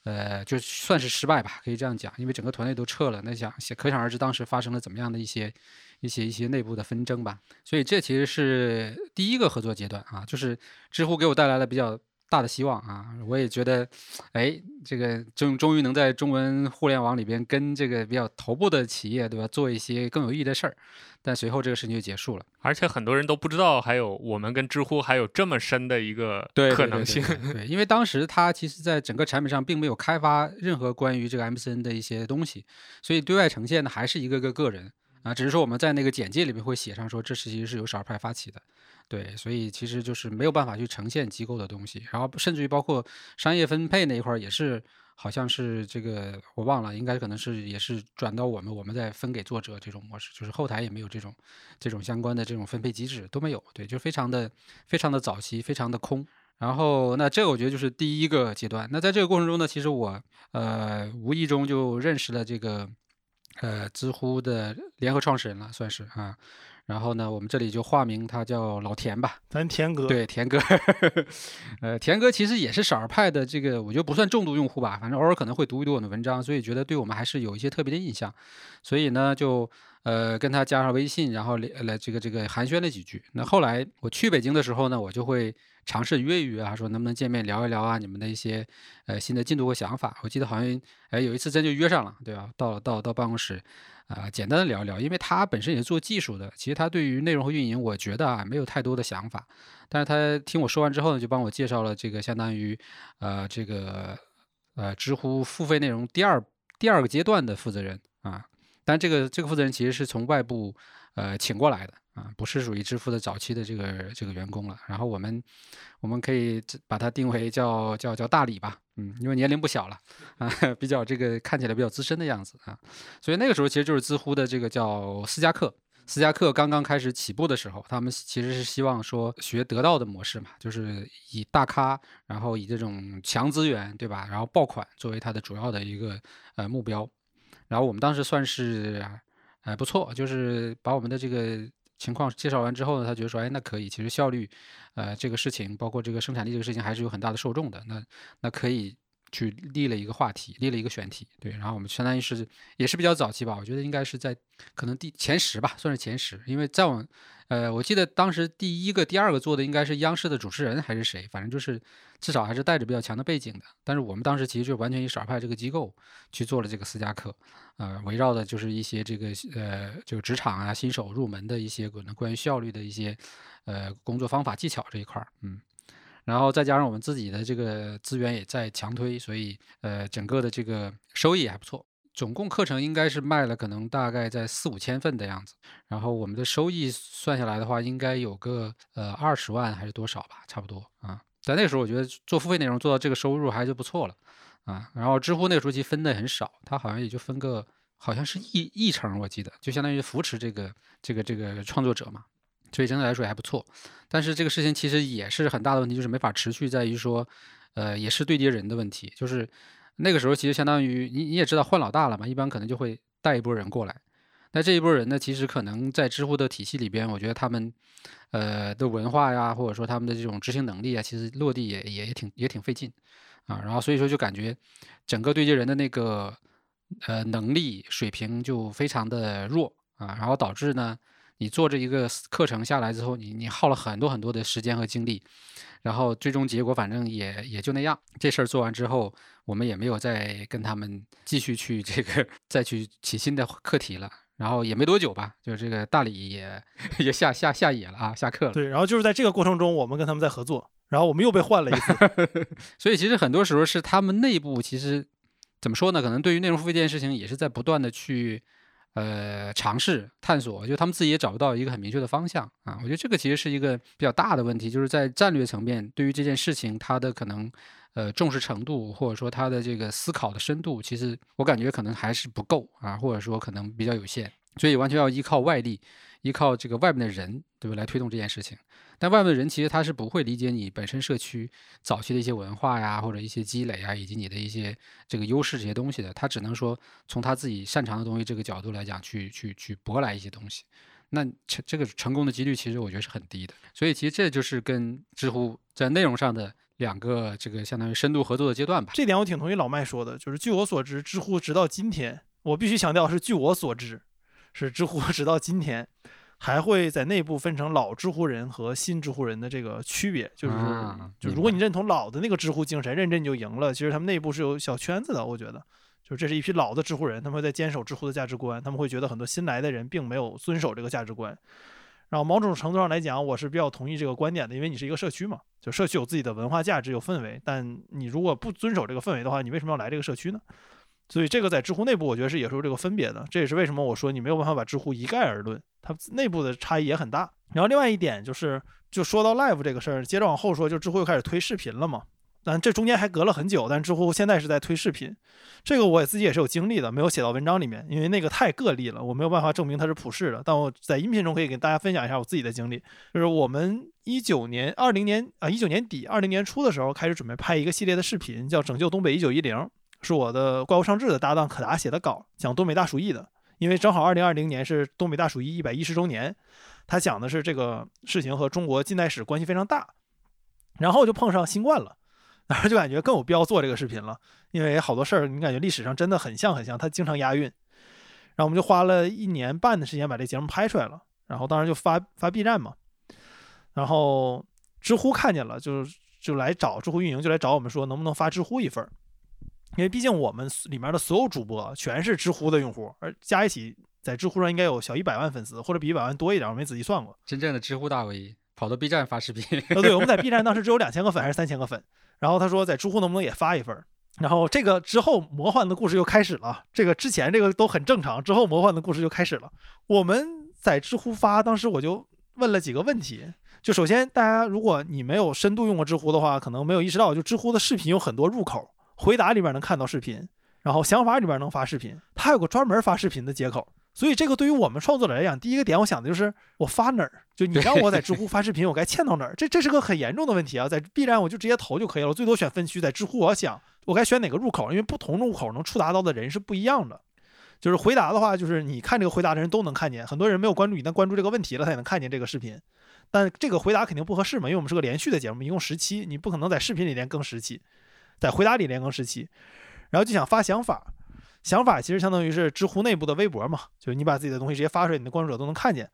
呃，就算是失败吧，可以这样讲，因为整个团队都撤了，那想想可想而知当时发生了怎么样的一些一些一些内部的纷争吧。所以这其实是第一个合作阶段啊，就是知乎给我带来了比较。大的希望啊！我也觉得，哎，这个终终于能在中文互联网里边跟这个比较头部的企业，对吧，做一些更有意义的事儿。但随后这个事情就结束了，而且很多人都不知道，还有我们跟知乎还有这么深的一个可能性。对，因为当时它其实在整个产品上并没有开发任何关于这个 MCN 的一些东西，所以对外呈现的还是一个个个人啊，只是说我们在那个简介里面会写上说，这是其实是由少儿派发起的。对，所以其实就是没有办法去呈现机构的东西，然后甚至于包括商业分配那一块儿也是，好像是这个我忘了，应该可能是也是转到我们，我们再分给作者这种模式，就是后台也没有这种这种相关的这种分配机制都没有，对，就非常的非常的早期，非常的空。然后那这个我觉得就是第一个阶段。那在这个过程中呢，其实我呃无意中就认识了这个呃知乎的联合创始人了，算是啊。然后呢，我们这里就化名他叫老田吧，咱田哥。对，田哥，[LAUGHS] 呃，田哥其实也是少儿派的这个，我觉得不算重度用户吧，反正偶尔可能会读一读我的文章，所以觉得对我们还是有一些特别的印象，所以呢，就呃跟他加上微信，然后来这个这个寒暄了几句。那后来我去北京的时候呢，我就会尝试约一约啊，说能不能见面聊一聊啊，你们的一些呃新的进度和想法。我记得好像哎有一次真就约上了，对吧？到到到办公室。啊，简单的聊一聊，因为他本身也是做技术的，其实他对于内容和运营，我觉得啊没有太多的想法。但是他听我说完之后呢，就帮我介绍了这个相当于呃这个呃知乎付费内容第二第二个阶段的负责人啊。但这个这个负责人其实是从外部呃请过来的。啊，不是属于支付的早期的这个这个员工了。然后我们我们可以把它定为叫叫叫大李吧，嗯，因为年龄不小了啊，[LAUGHS] 比较这个看起来比较资深的样子啊。所以那个时候其实就是知乎的这个叫思佳课，思佳课刚刚开始起步的时候，他们其实是希望说学得到的模式嘛，就是以大咖，然后以这种强资源，对吧？然后爆款作为它的主要的一个呃目标。然后我们当时算是还不错，就是把我们的这个。情况介绍完之后呢，他觉得说，哎，那可以，其实效率，呃，这个事情，包括这个生产力这个事情，还是有很大的受众的。那那可以去立了一个话题，立了一个选题，对。然后我们相当于是也是比较早期吧，我觉得应该是在可能第前十吧，算是前十，因为再往。呃，我记得当时第一个、第二个做的应该是央视的主持人还是谁，反正就是至少还是带着比较强的背景的。但是我们当时其实就完全以少派这个机构去做了这个私家课，呃，围绕的就是一些这个呃，就职场啊、新手入门的一些可能关于效率的一些呃工作方法技巧这一块儿，嗯，然后再加上我们自己的这个资源也在强推，所以呃，整个的这个收益还不错。总共课程应该是卖了，可能大概在四五千份的样子，然后我们的收益算下来的话，应该有个呃二十万还是多少吧，差不多啊。在那个时候，我觉得做付费内容做到这个收入还是不错了啊。然后知乎那个时候其实分的很少，它好像也就分个好像是一一成，我记得就相当于扶持这个这个这个创作者嘛，所以整体来说也还不错。但是这个事情其实也是很大的问题，就是没法持续，在于说呃也是对接人的问题，就是。那个时候其实相当于你你也知道换老大了嘛，一般可能就会带一波人过来。那这一波人呢，其实可能在知乎的体系里边，我觉得他们呃的文化呀，或者说他们的这种执行能力啊，其实落地也也也挺也挺费劲啊。然后所以说就感觉整个对接人的那个呃能力水平就非常的弱啊。然后导致呢，你做这一个课程下来之后，你你耗了很多很多的时间和精力。然后最终结果反正也也就那样。这事儿做完之后，我们也没有再跟他们继续去这个 [LAUGHS] 再去起新的课题了。然后也没多久吧，就是这个大理也 [LAUGHS] 也下下下野了啊，下课了。对，然后就是在这个过程中，我们跟他们在合作，然后我们又被换了一次。[LAUGHS] 所以其实很多时候是他们内部其实怎么说呢？可能对于内容付费这件事情也是在不断的去。呃，尝试探索，就他们自己也找不到一个很明确的方向啊。我觉得这个其实是一个比较大的问题，就是在战略层面，对于这件事情，它的可能呃重视程度，或者说他的这个思考的深度，其实我感觉可能还是不够啊，或者说可能比较有限，所以完全要依靠外力，依靠这个外面的人，对吧，来推动这件事情。但外面的人其实他是不会理解你本身社区早期的一些文化呀，或者一些积累啊，以及你的一些这个优势这些东西的。他只能说从他自己擅长的东西这个角度来讲，去去去博来一些东西。那成这个成功的几率其实我觉得是很低的。所以其实这就是跟知乎在内容上的两个这个相当于深度合作的阶段吧。这点我挺同意老麦说的，就是据我所知，知乎直到今天，我必须强调是据我所知，是知乎直到今天。还会在内部分成老知乎人和新知乎人的这个区别，就是，就如果你认同老的那个知乎精神，认真你就赢了。其实他们内部是有小圈子的，我觉得，就是这是一批老的知乎人，他们会在坚守知乎的价值观，他们会觉得很多新来的人并没有遵守这个价值观。然后某种程度上来讲，我是比较同意这个观点的，因为你是一个社区嘛，就社区有自己的文化价值、有氛围，但你如果不遵守这个氛围的话，你为什么要来这个社区呢？所以这个在知乎内部，我觉得是也是有这个分别的。这也是为什么我说你没有办法把知乎一概而论，它内部的差异也很大。然后另外一点就是，就说到 Live 这个事儿，接着往后说，就知乎又开始推视频了嘛。但这中间还隔了很久，但知乎现在是在推视频。这个我自己也是有经历的，没有写到文章里面，因为那个太个例了，我没有办法证明它是普世的。但我在音频中可以给大家分享一下我自己的经历，就是我们一九年、二零年啊，一九年底、二零年初的时候开始准备拍一个系列的视频，叫《拯救东北一九一零》。是我的怪物上志的搭档可达写的稿，讲东北大鼠疫的。因为正好二零二零年是东北大鼠疫一百一十周年，他讲的是这个事情和中国近代史关系非常大。然后就碰上新冠了，然后就感觉更有必要做这个视频了，因为好多事儿你感觉历史上真的很像很像，他经常押韵。然后我们就花了一年半的时间把这节目拍出来了，然后当时就发发 B 站嘛，然后知乎看见了，就就来找知乎运营，就来找我们说能不能发知乎一份儿。因为毕竟我们里面的所有主播全是知乎的用户，而加一起在知乎上应该有小一百万粉丝，或者比一百万多一点，我没仔细算过。真正的知乎大 V 跑到 B 站发视频。呃，对，我们在 B 站当时只有两千个粉还是三千个粉。然后他说在知乎能不能也发一份？然后这个之后魔幻的故事又开始了。这个之前这个都很正常，之后魔幻的故事就开始了。我们在知乎发，当时我就问了几个问题。就首先，大家如果你没有深度用过知乎的话，可能没有意识到，就知乎的视频有很多入口。回答里边能看到视频，然后想法里边能发视频，它有个专门发视频的接口。所以这个对于我们创作者来讲，第一个点我想的就是我发哪儿？就你让我在知乎发视频，我该嵌到哪儿？这这是个很严重的问题啊！在 B 站我就直接投就可以了，最多选分区。在知乎我要想我该选哪个入口，因为不同入口能触达到的人是不一样的。就是回答的话，就是你看这个回答的人都能看见，很多人没有关注你，但关注这个问题了，他也能看见这个视频。但这个回答肯定不合适嘛，因为我们是个连续的节目，一共十期，你不可能在视频里连更十期。在回答里连更时期，然后就想发想法，想法其实相当于是知乎内部的微博嘛，就是你把自己的东西直接发出来，你的关注者都能看见。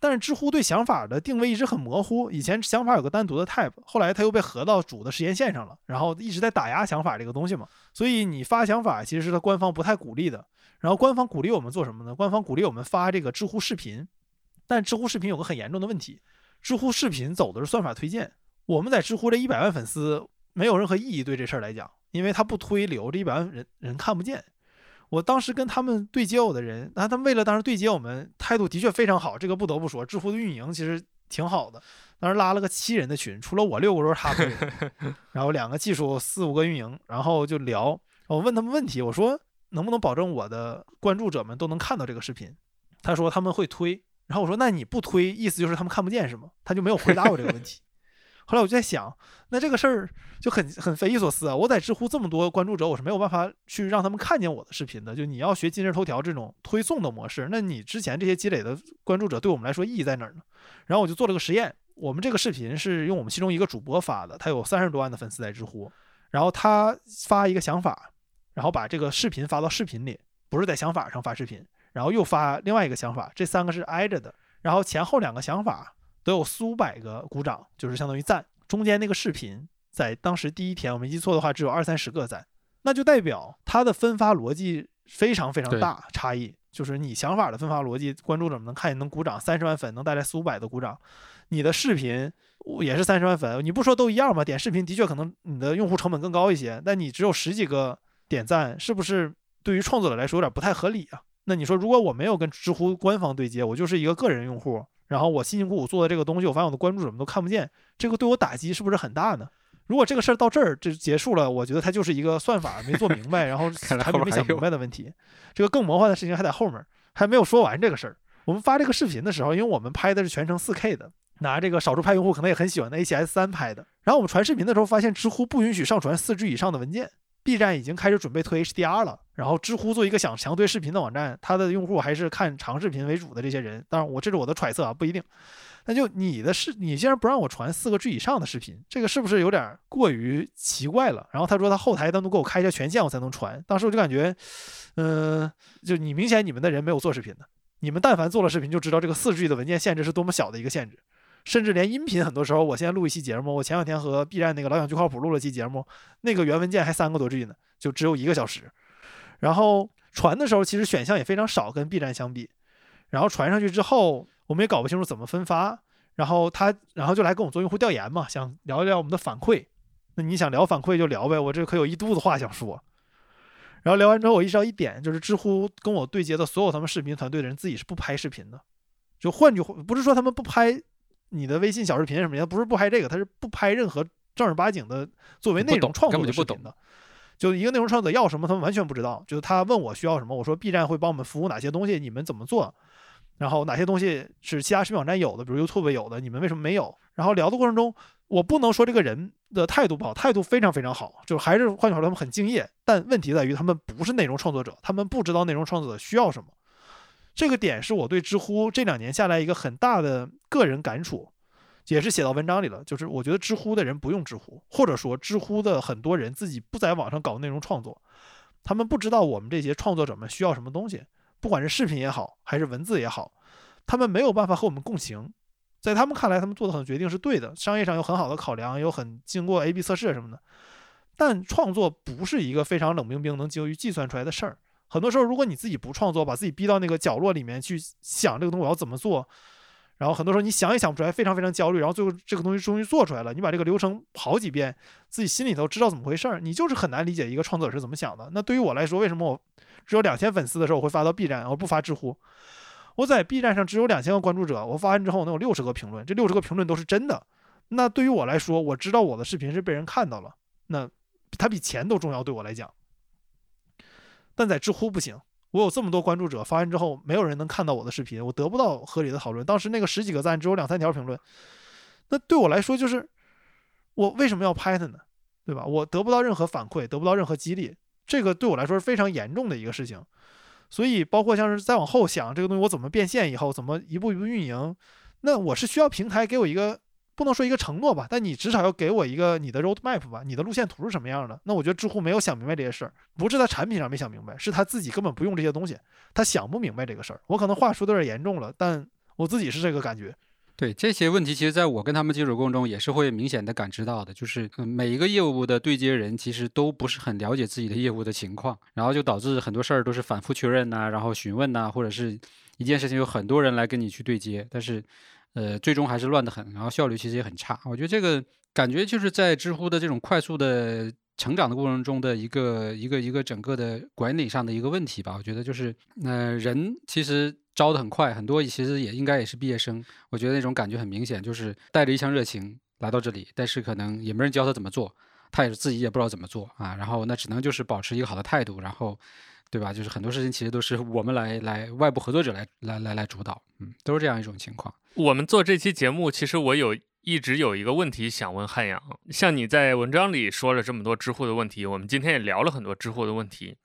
但是知乎对想法的定位一直很模糊，以前想法有个单独的 tab，后来它又被合到主的时间线上了，然后一直在打压想法这个东西嘛。所以你发想法其实是它官方不太鼓励的。然后官方鼓励我们做什么呢？官方鼓励我们发这个知乎视频，但知乎视频有个很严重的问题，知乎视频走的是算法推荐，我们在知乎这一百万粉丝。没有任何意义对这事儿来讲，因为他不推流，这一百万人人看不见。我当时跟他们对接我的人，那他们为了当时对接我们，态度的确非常好，这个不得不说，知乎的运营其实挺好的。当时拉了个七人的群，除了我六个都是他们，[LAUGHS] 然后两个技术，四五个运营，然后就聊。我问他们问题，我说能不能保证我的关注者们都能看到这个视频？他说他们会推。然后我说那你不推，意思就是他们看不见是吗？他就没有回答我这个问题。后来我就在想，那这个事儿就很很匪夷所思啊！我在知乎这么多关注者，我是没有办法去让他们看见我的视频的。就你要学今日头条这种推送的模式，那你之前这些积累的关注者对我们来说意义在哪儿呢？然后我就做了个实验，我们这个视频是用我们其中一个主播发的，他有三十多万的粉丝在知乎，然后他发一个想法，然后把这个视频发到视频里，不是在想法上发视频，然后又发另外一个想法，这三个是挨着的，然后前后两个想法。都有四五百个鼓掌，就是相当于赞。中间那个视频在当时第一天，我没记错的话，只有二三十个赞，那就代表它的分发逻辑非常非常大差异。就是你想法的分发逻辑，关注者们能看见能鼓掌，三十万粉能带来四五百的鼓掌。你的视频也是三十万粉，你不说都一样吗？点视频的确可能你的用户成本更高一些，但你只有十几个点赞，是不是对于创作者来说有点不太合理啊？那你说，如果我没有跟知乎官方对接，我就是一个个人用户。然后我辛辛苦苦做的这个东西，我发现我的关注者们都看不见，这个对我打击是不是很大呢？如果这个事儿到这儿就结束了，我觉得它就是一个算法没做明白，然后 [LAUGHS] 产品没想明白的问题。这个更魔幻的事情还在后面，还没有说完这个事儿。我们发这个视频的时候，因为我们拍的是全程 4K 的，拿这个少数派用户可能也很喜欢的 A7S 三拍的。然后我们传视频的时候，发现知乎不允许上传 4G 以上的文件。B 站已经开始准备推 HDR 了，然后知乎做一个想强推视频的网站，它的用户还是看长视频为主的这些人。当然，我这是我的揣测啊，不一定。那就你的视，你竟然不让我传四个 G 以上的视频，这个是不是有点过于奇怪了？然后他说他后台单独给我开一下权限，我才能传。当时我就感觉，嗯，就你明显你们的人没有做视频的，你们但凡做了视频，就知道这个四 G 的文件限制是多么小的一个限制。甚至连音频，很多时候我现在录一期节目，我前两天和 B 站那个老蒋巨靠谱录了期节目，那个原文件还三个多 G 呢，就只有一个小时。然后传的时候，其实选项也非常少，跟 B 站相比。然后传上去之后，我们也搞不清楚怎么分发。然后他，然后就来跟我做用户调研嘛，想聊一聊我们的反馈。那你想聊反馈就聊呗，我这可有一肚子话想说。然后聊完之后，我意识到一点，就是知乎跟我对接的所有他们视频团队的人自己是不拍视频的。就换句话，不是说他们不拍。你的微信小视频什么的，不是不拍这个，他是不拍任何正儿八经的作为内容创作的视频的。就一个内容创作者要什么，他们完全不知道。就是他问我需要什么，我说 B 站会帮我们服务哪些东西，你们怎么做？然后哪些东西是其他视频网站有的，比如 YouTube 有的，你们为什么没有？然后聊的过程中，我不能说这个人的态度不好，态度非常非常好，就还是换句话说，他们很敬业。但问题在于，他们不是内容创作者，他们不知道内容创作者需要什么。这个点是我对知乎这两年下来一个很大的个人感触，也是写到文章里了。就是我觉得知乎的人不用知乎，或者说知乎的很多人自己不在网上搞内容创作，他们不知道我们这些创作者们需要什么东西，不管是视频也好，还是文字也好，他们没有办法和我们共情。在他们看来，他们做的很多决定是对的，商业上有很好的考量，有很经过 A/B 测试什么的。但创作不是一个非常冷冰冰能经于计算出来的事儿。很多时候，如果你自己不创作，把自己逼到那个角落里面去想这个东西我要怎么做，然后很多时候你想也想不出来，非常非常焦虑，然后最后这个东西终于做出来了，你把这个流程跑几遍，自己心里头知道怎么回事儿，你就是很难理解一个创作者是怎么想的。那对于我来说，为什么我只有两千粉丝的时候我会发到 B 站，而不发知乎？我在 B 站上只有两千个关注者，我发完之后能有六十个评论，这六十个评论都是真的。那对于我来说，我知道我的视频是被人看到了，那它比钱都重要，对我来讲。但在知乎不行，我有这么多关注者，发完之后没有人能看到我的视频，我得不到合理的讨论。当时那个十几个赞只有两三条评论，那对我来说就是我为什么要拍它呢？对吧？我得不到任何反馈，得不到任何激励，这个对我来说是非常严重的一个事情。所以包括像是再往后想这个东西我怎么变现以后怎么一步一步运营，那我是需要平台给我一个。不能说一个承诺吧，但你至少要给我一个你的 road map 吧，你的路线图是什么样的？那我觉得知乎没有想明白这些事儿，不是在产品上没想明白，是他自己根本不用这些东西，他想不明白这个事儿。我可能话说的有点严重了，但我自己是这个感觉。对这些问题，其实在我跟他们接触过程中也是会明显的感知到的，就是每一个业务的对接人其实都不是很了解自己的业务的情况，然后就导致很多事儿都是反复确认呐，然后询问呐，或者是一件事情有很多人来跟你去对接，但是。呃，最终还是乱得很，然后效率其实也很差。我觉得这个感觉就是在知乎的这种快速的成长的过程中的一个一个一个整个的管理上的一个问题吧。我觉得就是，呃，人其实招的很快，很多其实也应该也是毕业生。我觉得那种感觉很明显，就是带着一腔热情来到这里，但是可能也没人教他怎么做，他也是自己也不知道怎么做啊。然后那只能就是保持一个好的态度，然后。对吧？就是很多事情其实都是我们来来外部合作者来来来来主导，嗯，都是这样一种情况。我们做这期节目，其实我有一直有一个问题想问汉阳，像你在文章里说了这么多知乎的问题，我们今天也聊了很多知乎的问题。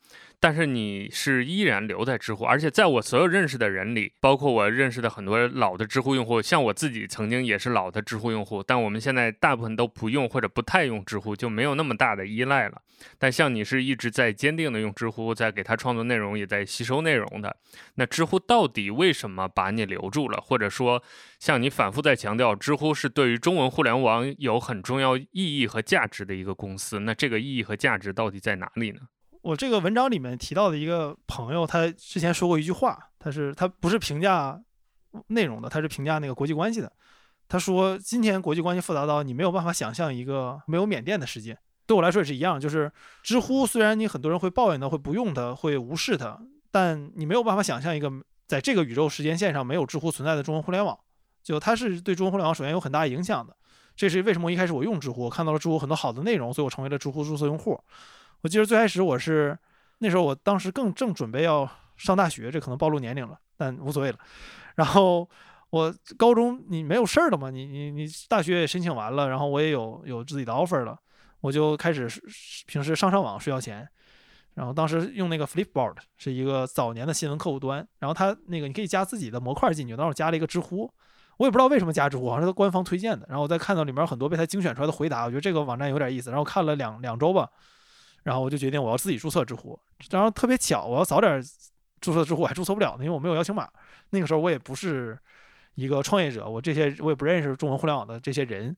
但是你是依然留在知乎，而且在我所有认识的人里，包括我认识的很多老的知乎用户，像我自己曾经也是老的知乎用户，但我们现在大部分都不用或者不太用知乎，就没有那么大的依赖了。但像你是一直在坚定的用知乎，在给他创作内容，也在吸收内容的，那知乎到底为什么把你留住了？或者说，像你反复在强调，知乎是对于中文互联网有很重要意义和价值的一个公司，那这个意义和价值到底在哪里呢？我这个文章里面提到的一个朋友，他之前说过一句话，他是他不是评价内容的，他是评价那个国际关系的。他说今天国际关系复杂到你没有办法想象一个没有缅甸的世界。对我来说也是一样，就是知乎虽然你很多人会抱怨它，会不用它，会无视它，但你没有办法想象一个在这个宇宙时间线上没有知乎存在的中文互联网。就它是对中文互联网首先有很大影响的。这是为什么一开始我用知乎，我看到了知乎很多好的内容，所以我成为了知乎注册用户。我记得最开始我是那时候，我当时更正准备要上大学，这可能暴露年龄了。但无所谓了。然后我高中你没有事儿了嘛，你你你大学也申请完了，然后我也有有自己的 offer 了，我就开始平时上上网睡觉前，然后当时用那个 Flipboard 是一个早年的新闻客户端，然后它那个你可以加自己的模块进去，当时我加了一个知乎。我也不知道为什么加知乎，好像是官方推荐的。然后我再看到里面很多被他精选出来的回答，我觉得这个网站有点意思。然后看了两两周吧，然后我就决定我要自己注册知乎。然后特别巧，我要早点注册知乎，我还注册不了呢，因为我没有邀请码。那个时候我也不是一个创业者，我这些我也不认识中文互联网的这些人，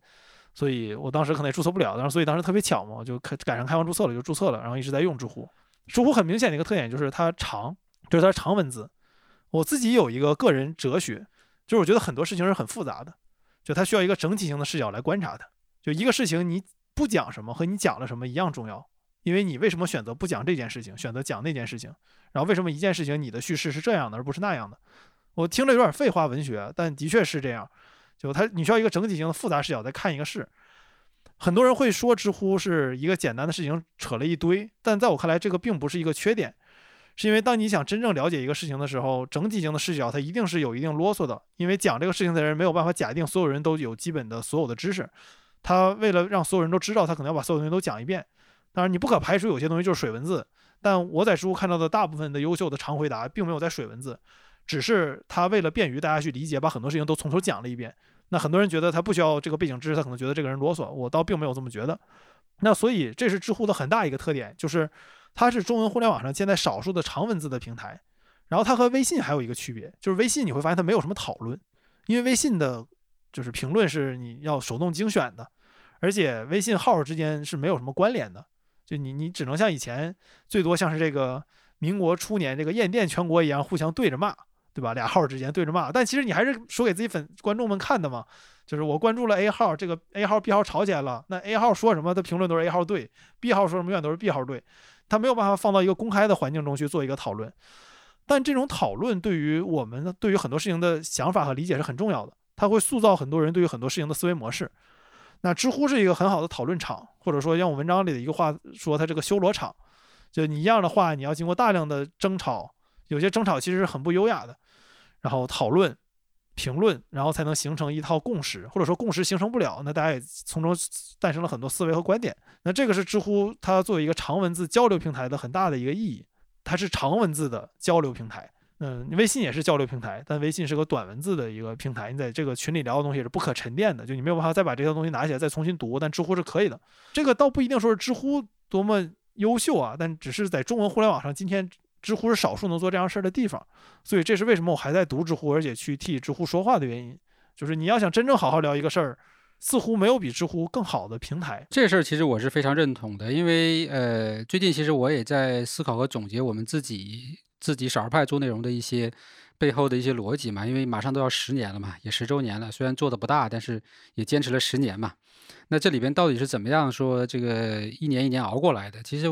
所以我当时可能也注册不了。然后所以当时特别巧嘛，我就开赶上开放注册了，就注册了，然后一直在用知乎。知乎很明显的一个特点就是它长，就是它长文字。我自己有一个个人哲学。就是我觉得很多事情是很复杂的，就它需要一个整体性的视角来观察它。就一个事情你不讲什么和你讲了什么一样重要，因为你为什么选择不讲这件事情，选择讲那件事情？然后为什么一件事情你的叙事是这样的而不是那样的？我听着有点废话文学，但的确是这样。就他你需要一个整体性的复杂视角在看一个事。很多人会说知乎是一个简单的事情扯了一堆，但在我看来这个并不是一个缺点。是因为当你想真正了解一个事情的时候，整体性的视角它一定是有一定啰嗦的。因为讲这个事情的人没有办法假定所有人都有基本的所有的知识，他为了让所有人都知道，他可能要把所有东西都讲一遍。当然，你不可排除有些东西就是水文字，但我在书看到的大部分的优秀的长回答并没有在水文字，只是他为了便于大家去理解，把很多事情都从头讲了一遍。那很多人觉得他不需要这个背景知识，他可能觉得这个人啰嗦。我倒并没有这么觉得。那所以这是知乎的很大一个特点，就是。它是中文互联网上现在少数的长文字的平台，然后它和微信还有一个区别，就是微信你会发现它没有什么讨论，因为微信的就是评论是你要手动精选的，而且微信号之间是没有什么关联的，就你你只能像以前最多像是这个民国初年这个燕电全国一样互相对着骂，对吧？俩号之间对着骂，但其实你还是说给自己粉观众们看的嘛，就是我关注了 A 号，这个 A 号 B 号吵起来了，那 A 号说什么的评论都是 A 号对，B 号说什么永远都是 B 号对。他没有办法放到一个公开的环境中去做一个讨论，但这种讨论对于我们对于很多事情的想法和理解是很重要的。它会塑造很多人对于很多事情的思维模式。那知乎是一个很好的讨论场，或者说像我文章里的一个话说，它这个修罗场，就你一样的话，你要经过大量的争吵，有些争吵其实是很不优雅的，然后讨论。评论，然后才能形成一套共识，或者说共识形成不了，那大家也从中诞生了很多思维和观点。那这个是知乎它作为一个长文字交流平台的很大的一个意义，它是长文字的交流平台。嗯，微信也是交流平台，但微信是个短文字的一个平台，你在这个群里聊的东西是不可沉淀的，就你没有办法再把这些东西拿起来再重新读。但知乎是可以的，这个倒不一定说是知乎多么优秀啊，但只是在中文互联网上今天。知乎是少数能做这样事儿的地方，所以这是为什么我还在读知乎，而且去替知乎说话的原因。就是你要想真正好好聊一个事儿，似乎没有比知乎更好的平台。这事儿其实我是非常认同的，因为呃，最近其实我也在思考和总结我们自己自己少儿派做内容的一些背后的一些逻辑嘛。因为马上都要十年了嘛，也十周年了，虽然做的不大，但是也坚持了十年嘛。那这里边到底是怎么样说这个一年一年熬过来的？其实。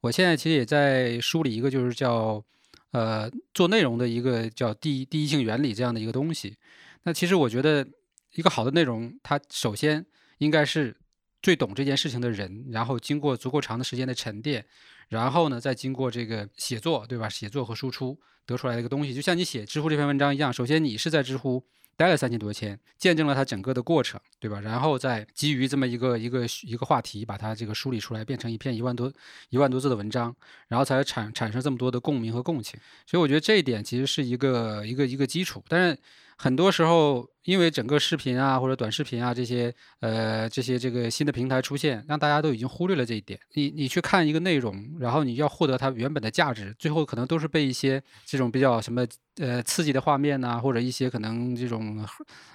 我现在其实也在梳理一个，就是叫，呃，做内容的一个叫第一第一性原理这样的一个东西。那其实我觉得，一个好的内容，它首先应该是最懂这件事情的人，然后经过足够长的时间的沉淀，然后呢，再经过这个写作，对吧？写作和输出得出来的一个东西，就像你写知乎这篇文章一样，首先你是在知乎。待了三千多天，见证了它整个的过程，对吧？然后再基于这么一个一个一个话题，把它这个梳理出来，变成一篇一万多一万多字的文章，然后才产产生这么多的共鸣和共情。所以我觉得这一点其实是一个一个一个基础，但是。很多时候，因为整个视频啊或者短视频啊这些呃这些这个新的平台出现，让大家都已经忽略了这一点。你你去看一个内容，然后你要获得它原本的价值，最后可能都是被一些这种比较什么呃刺激的画面呐，或者一些可能这种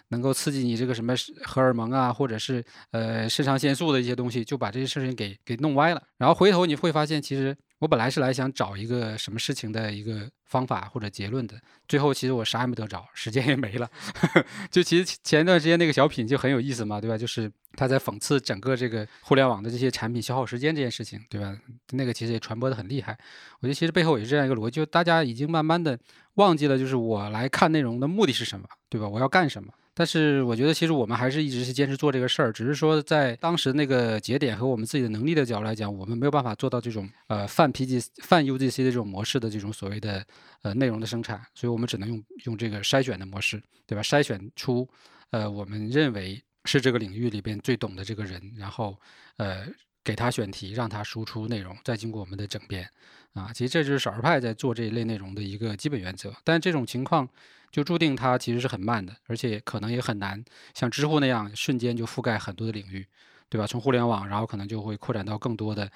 能够刺激你这个什么荷尔蒙啊，或者是呃肾上腺素的一些东西，就把这些事情给给弄歪了。然后回头你会发现，其实。我本来是来想找一个什么事情的一个方法或者结论的，最后其实我啥也没得着，时间也没了。[LAUGHS] 就其实前一段时间那个小品就很有意思嘛，对吧？就是他在讽刺整个这个互联网的这些产品消耗时间这件事情，对吧？那个其实也传播的很厉害。我觉得其实背后也是这样一个逻辑，就大家已经慢慢的忘记了，就是我来看内容的目的是什么，对吧？我要干什么？但是我觉得，其实我们还是一直是坚持做这个事儿，只是说在当时那个节点和我们自己的能力的角度来讲，我们没有办法做到这种呃泛 PG 泛 UGC 的这种模式的这种所谓的呃内容的生产，所以我们只能用用这个筛选的模式，对吧？筛选出呃我们认为是这个领域里边最懂的这个人，然后呃给他选题，让他输出内容，再经过我们的整编啊。其实这就是少儿派在做这一类内容的一个基本原则，但这种情况。就注定它其实是很慢的，而且可能也很难像知乎那样瞬间就覆盖很多的领域，对吧？从互联网，然后可能就会扩展到更多的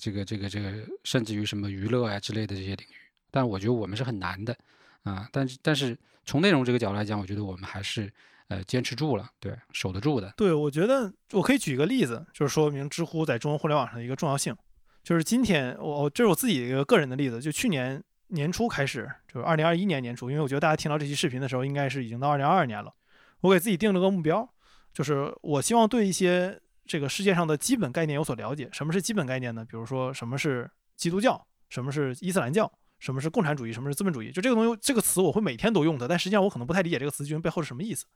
这个、这个、这个，甚至于什么娱乐啊之类的这些领域。但我觉得我们是很难的啊。但是，但是从内容这个角度来讲，我觉得我们还是呃坚持住了，对，守得住的。对，我觉得我可以举一个例子，就是说明知乎在中文互联网上的一个重要性。就是今天我这是我自己一个个人的例子，就去年。年初开始，就是二零二一年年初，因为我觉得大家听到这期视频的时候，应该是已经到二零二二年了。我给自己定了个目标，就是我希望对一些这个世界上的基本概念有所了解。什么是基本概念呢？比如说什么是基督教，什么是伊斯兰教，什么是共产主义，什么是资本主义。就这个东西，这个词我会每天都用的，但实际上我可能不太理解这个词究竟背后是什么意思。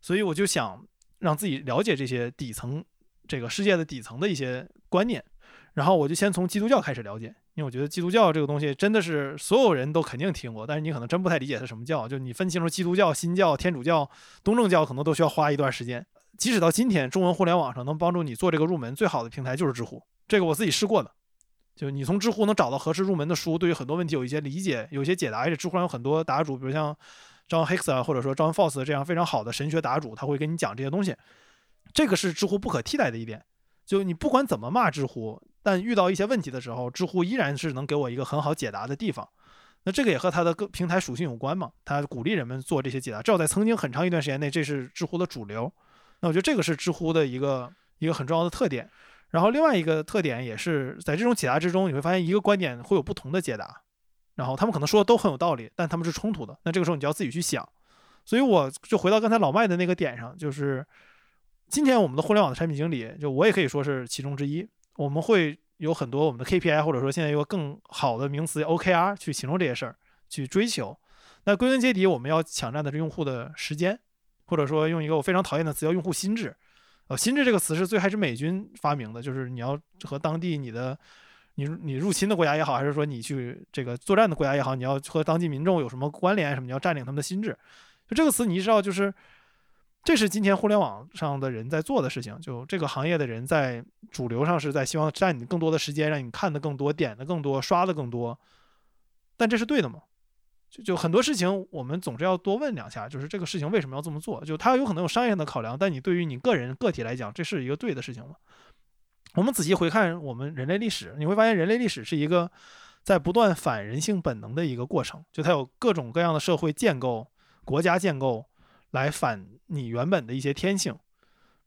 所以我就想让自己了解这些底层，这个世界的底层的一些观念。然后我就先从基督教开始了解。因为我觉得基督教这个东西真的是所有人都肯定听过，但是你可能真不太理解它什么教。就你分清楚基督教、新教、天主教、东正教，可能都需要花一段时间。即使到今天，中文互联网上能帮助你做这个入门最好的平台就是知乎。这个我自己试过的，就你从知乎能找到合适入门的书，对于很多问题有一些理解、有一些解答。而且知乎上有很多答主，比如像 John Hicks 啊，或者说 John f o s 这样非常好的神学答主，他会跟你讲这些东西。这个是知乎不可替代的一点。就你不管怎么骂知乎。但遇到一些问题的时候，知乎依然是能给我一个很好解答的地方。那这个也和它的个平台属性有关嘛？它鼓励人们做这些解答，至少在曾经很长一段时间内，这是知乎的主流。那我觉得这个是知乎的一个一个很重要的特点。然后另外一个特点也是在这种解答之中，你会发现一个观点会有不同的解答，然后他们可能说的都很有道理，但他们是冲突的。那这个时候你就要自己去想。所以我就回到刚才老麦的那个点上，就是今天我们的互联网的产品经理，就我也可以说是其中之一。我们会有很多我们的 KPI，或者说现在有个更好的名词 OKR 去形容这些事儿，去追求。那归根结底，我们要抢占的是用户的时间，或者说用一个我非常讨厌的词叫用户心智。呃，心智这个词是最开始美军发明的，就是你要和当地你的你你入侵的国家也好，还是说你去这个作战的国家也好，你要和当地民众有什么关联什么，你要占领他们的心智。就这个词，你知道就是。这是今天互联网上的人在做的事情，就这个行业的人在主流上是在希望占你更多的时间，让你看的更多，点的更多，刷的更多。但这是对的吗？就就很多事情，我们总是要多问两下，就是这个事情为什么要这么做？就它有可能有商业的考量，但你对于你个人个体来讲，这是一个对的事情吗？我们仔细回看我们人类历史，你会发现人类历史是一个在不断反人性本能的一个过程，就它有各种各样的社会建构、国家建构。来反你原本的一些天性，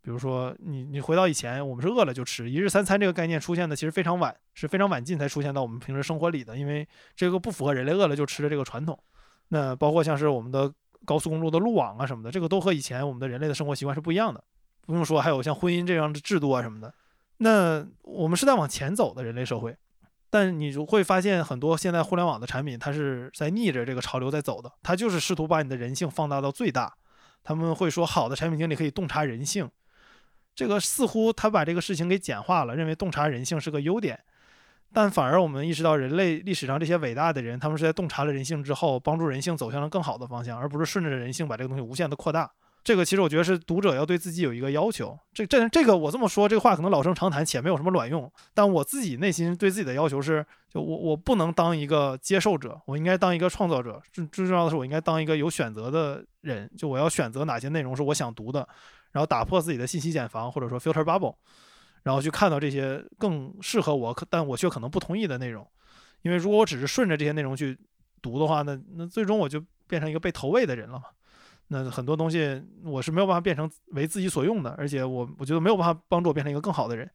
比如说你你回到以前，我们是饿了就吃，一日三餐这个概念出现的其实非常晚，是非常晚近才出现到我们平时生活里的，因为这个不符合人类饿了就吃的这个传统。那包括像是我们的高速公路的路网啊什么的，这个都和以前我们的人类的生活习惯是不一样的。不用说，还有像婚姻这样的制度啊什么的。那我们是在往前走的人类社会。但你会发现，很多现在互联网的产品，它是在逆着这个潮流在走的，它就是试图把你的人性放大到最大。他们会说，好的产品经理可以洞察人性，这个似乎他把这个事情给简化了，认为洞察人性是个优点，但反而我们意识到，人类历史上这些伟大的人，他们是在洞察了人性之后，帮助人性走向了更好的方向，而不是顺着人性把这个东西无限的扩大。这个其实我觉得是读者要对自己有一个要求。这这这个我这么说，这个话可能老生常谈且没有什么卵用。但我自己内心对自己的要求是，就我我不能当一个接受者，我应该当一个创造者。最最重要的是，我应该当一个有选择的人。就我要选择哪些内容是我想读的，然后打破自己的信息茧房或者说 filter bubble，然后去看到这些更适合我可但我却可能不同意的内容。因为如果我只是顺着这些内容去读的话，那那最终我就变成一个被投喂的人了嘛。那很多东西我是没有办法变成为自己所用的，而且我我觉得没有办法帮助我变成一个更好的人。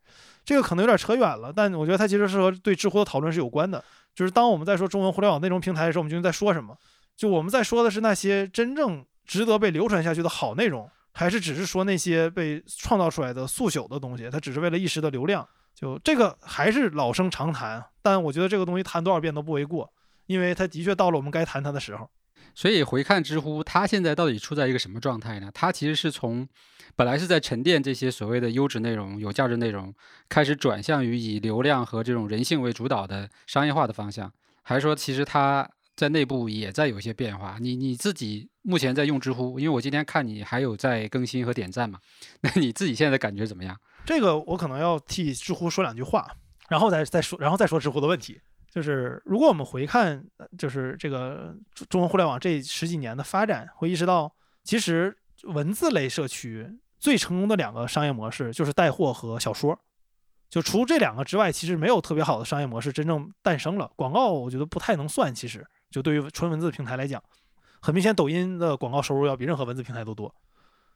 这个可能有点扯远了，但我觉得它其实是和对知乎的讨论是有关的。就是当我们在说中文互联网内容平台的时候，我们究竟在说什么？就我们在说的是那些真正值得被流传下去的好内容，还是只是说那些被创造出来的速朽的东西？它只是为了一时的流量？就这个还是老生常谈，但我觉得这个东西谈多少遍都不为过，因为它的确到了我们该谈它的时候。所以回看知乎，它现在到底处在一个什么状态呢？它其实是从本来是在沉淀这些所谓的优质内容、有价值内容，开始转向于以流量和这种人性为主导的商业化的方向，还是说其实它在内部也在有一些变化？你你自己目前在用知乎，因为我今天看你还有在更新和点赞嘛，那你自己现在的感觉怎么样？这个我可能要替知乎说两句话，然后再再说，然后再说知乎的问题。就是如果我们回看，就是这个中文互联网这十几年的发展，会意识到，其实文字类社区最成功的两个商业模式就是带货和小说。就除这两个之外，其实没有特别好的商业模式真正诞生了。广告我觉得不太能算，其实就对于纯文字平台来讲，很明显抖音的广告收入要比任何文字平台都多。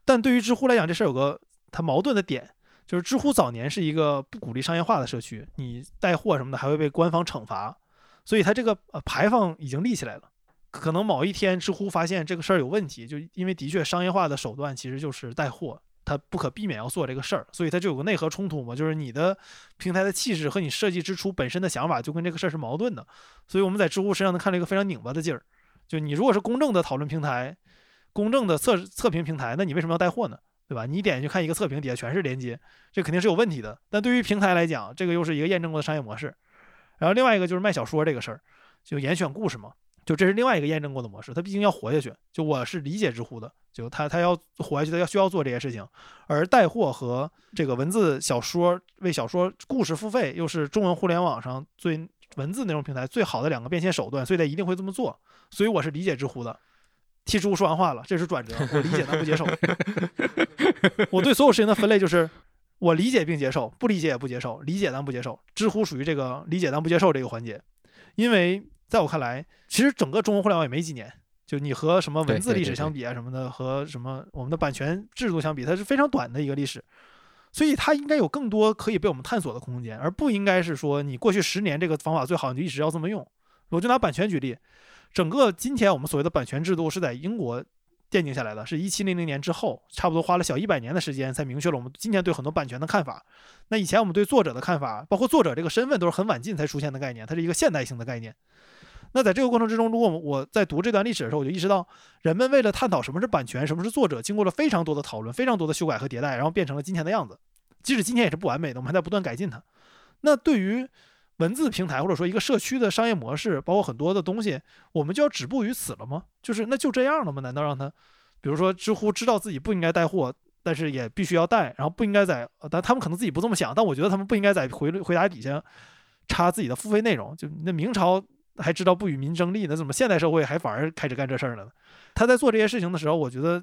但对于知乎来讲，这事儿有个它矛盾的点。就是知乎早年是一个不鼓励商业化的社区，你带货什么的还会被官方惩罚，所以它这个呃牌坊已经立起来了。可能某一天知乎发现这个事儿有问题，就因为的确商业化的手段其实就是带货，它不可避免要做这个事儿，所以它就有个内核冲突嘛，就是你的平台的气质和你设计之初本身的想法就跟这个事儿是矛盾的。所以我们在知乎身上能看到一个非常拧巴的劲儿，就你如果是公正的讨论平台，公正的测测评平台，那你为什么要带货呢？对吧？你点进去看一个测评，底下全是连接，这肯定是有问题的。但对于平台来讲，这个又是一个验证过的商业模式。然后另外一个就是卖小说这个事儿，就严选故事嘛，就这是另外一个验证过的模式。它毕竟要活下去，就我是理解知乎的，就它它要活下去，它要需要做这些事情。而带货和这个文字小说为小说故事付费，又是中文互联网上最文字内容平台最好的两个变现手段，所以它一定会这么做。所以我是理解知乎的。替知乎说完话了，这是转折，我理解但不接受。[LAUGHS] 我对所有事情的分类就是，我理解并接受，不理解也不接受，理解但不接受。知乎属于这个理解但不接受这个环节，因为在我看来，其实整个中国互联网也没几年，就你和什么文字历史相比啊什么的，和什么我们的版权制度相比，它是非常短的一个历史，所以它应该有更多可以被我们探索的空间，而不应该是说你过去十年这个方法最好，你就一直要这么用。我就拿版权举例。整个今天我们所谓的版权制度是在英国奠定下来的，是一七零零年之后，差不多花了小一百年的时间才明确了我们今天对很多版权的看法。那以前我们对作者的看法，包括作者这个身份，都是很晚近才出现的概念，它是一个现代性的概念。那在这个过程之中，如果我在读这段历史的时候，我就意识到，人们为了探讨什么是版权，什么是作者，经过了非常多的讨论，非常多的修改和迭代，然后变成了今天的样子。即使今天也是不完美的，我们还在不断改进它。那对于文字平台或者说一个社区的商业模式，包括很多的东西，我们就要止步于此了吗？就是那就这样了吗？难道让他，比如说知乎知道自己不应该带货，但是也必须要带，然后不应该在，但他们可能自己不这么想，但我觉得他们不应该在回回答底下插自己的付费内容。就那明朝还知道不与民争利，那怎么现代社会还反而开始干这事儿了呢？他在做这些事情的时候，我觉得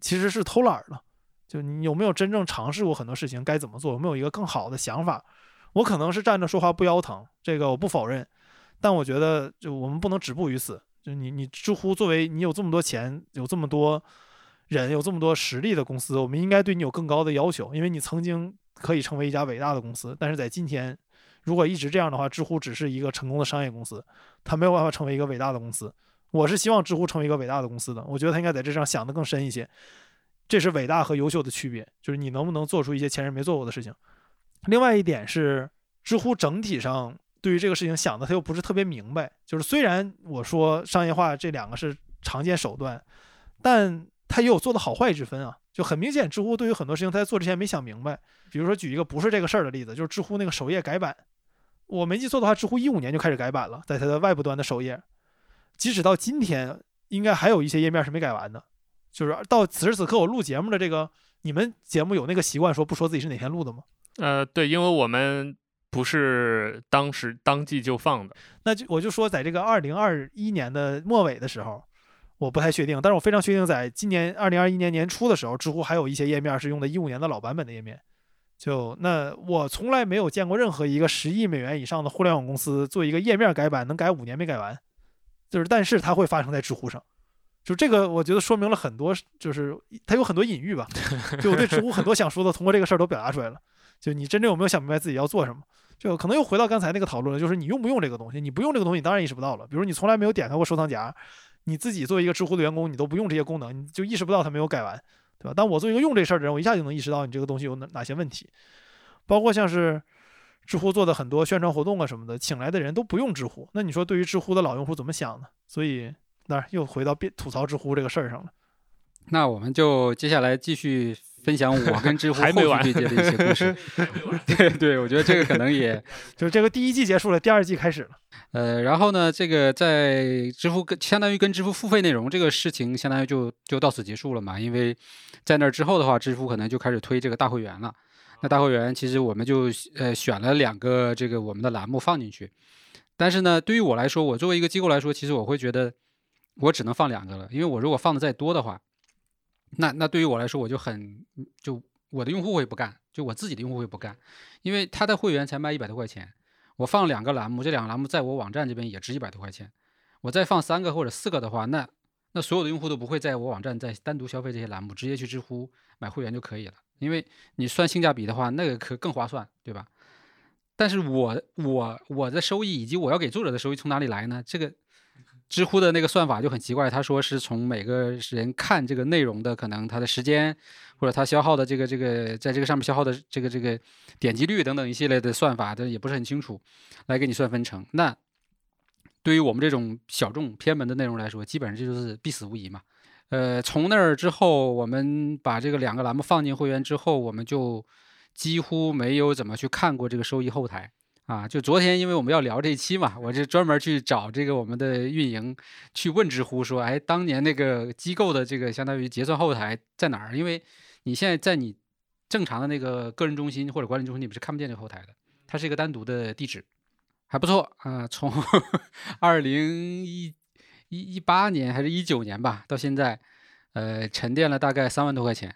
其实是偷懒了。就你有没有真正尝试过很多事情该怎么做？有没有一个更好的想法？我可能是站着说话不腰疼，这个我不否认，但我觉得就我们不能止步于此。就你你知乎作为你有这么多钱，有这么多人，有这么多实力的公司，我们应该对你有更高的要求，因为你曾经可以成为一家伟大的公司。但是在今天，如果一直这样的话，知乎只是一个成功的商业公司，它没有办法成为一个伟大的公司。我是希望知乎成为一个伟大的公司的，我觉得它应该在这上想得更深一些。这是伟大和优秀的区别，就是你能不能做出一些前人没做过的事情。另外一点是，知乎整体上对于这个事情想的他又不是特别明白。就是虽然我说商业化这两个是常见手段，但他也有做的好坏之分啊。就很明显，知乎对于很多事情他在做之前没想明白。比如说举一个不是这个事儿的例子，就是知乎那个首页改版，我没记错的话，知乎一五年就开始改版了，在它的外部端的首页，即使到今天，应该还有一些页面是没改完的。就是到此时此刻我录节目的这个，你们节目有那个习惯说不说自己是哪天录的吗？呃，对，因为我们不是当时当季就放的，那就我就说，在这个二零二一年的末尾的时候，我不太确定，但是我非常确定，在今年二零二一年年初的时候，知乎还有一些页面是用的一五年的老版本的页面。就那我从来没有见过任何一个十亿美元以上的互联网公司做一个页面改版能改五年没改完，就是但是它会发生在知乎上，就这个我觉得说明了很多，就是它有很多隐喻吧。就我对知乎很多想说的，通过这个事儿都表达出来了。就你真正有没有想明白自己要做什么？就可能又回到刚才那个讨论了，就是你用不用这个东西？你不用这个东西，当然意识不到了。比如你从来没有点开过收藏夹，你自己作为一个知乎的员工，你都不用这些功能，你就意识不到它没有改完，对吧？但我作为一个用这事儿的人，我一下就能意识到你这个东西有哪哪些问题。包括像是知乎做的很多宣传活动啊什么的，请来的人都不用知乎，那你说对于知乎的老用户怎么想呢？所以那又回到变吐槽知乎这个事儿上了。那我们就接下来继续分享我跟知乎 [LAUGHS] 还没完后续对接的一些故事。[LAUGHS] 对对，我觉得这个可能也 [LAUGHS] 就是这个第一季结束了，第二季开始了。呃，然后呢，这个在支付跟相当于跟支付付费内容这个事情，相当于就就到此结束了嘛。因为在那儿之后的话，知乎可能就开始推这个大会员了。那大会员其实我们就呃选了两个这个我们的栏目放进去，但是呢，对于我来说，我作为一个机构来说，其实我会觉得我只能放两个了，因为我如果放的再多的话，那那对于我来说，我就很就我的用户会不干，就我自己的用户会不干，因为他的会员才卖一百多块钱。我放两个栏目，这两个栏目在我网站这边也值一百多块钱。我再放三个或者四个的话，那那所有的用户都不会在我网站再单独消费这些栏目，直接去知乎买会员就可以了。因为你算性价比的话，那个可更划算，对吧？但是我我我的收益以及我要给作者的收益从哪里来呢？这个知乎的那个算法就很奇怪，他说是从每个人看这个内容的可能他的时间，或者他消耗的这个这个在这个上面消耗的这个这个点击率等等一系列的算法，这也不是很清楚，来给你算分成。那对于我们这种小众偏门的内容来说，基本上这就是必死无疑嘛。呃，从那儿之后，我们把这个两个栏目放进会员之后，我们就几乎没有怎么去看过这个收益后台啊。就昨天，因为我们要聊这一期嘛，我就专门去找这个我们的运营去问知乎说，哎，当年那个机构的这个相当于结算后台在哪儿？因为你现在在你正常的那个个人中心或者管理中心里面是看不见这个后台的，它是一个单独的地址，还不错啊。从 [LAUGHS] 二零一一一八年还是一九年吧，到现在，呃，沉淀了大概三万多块钱，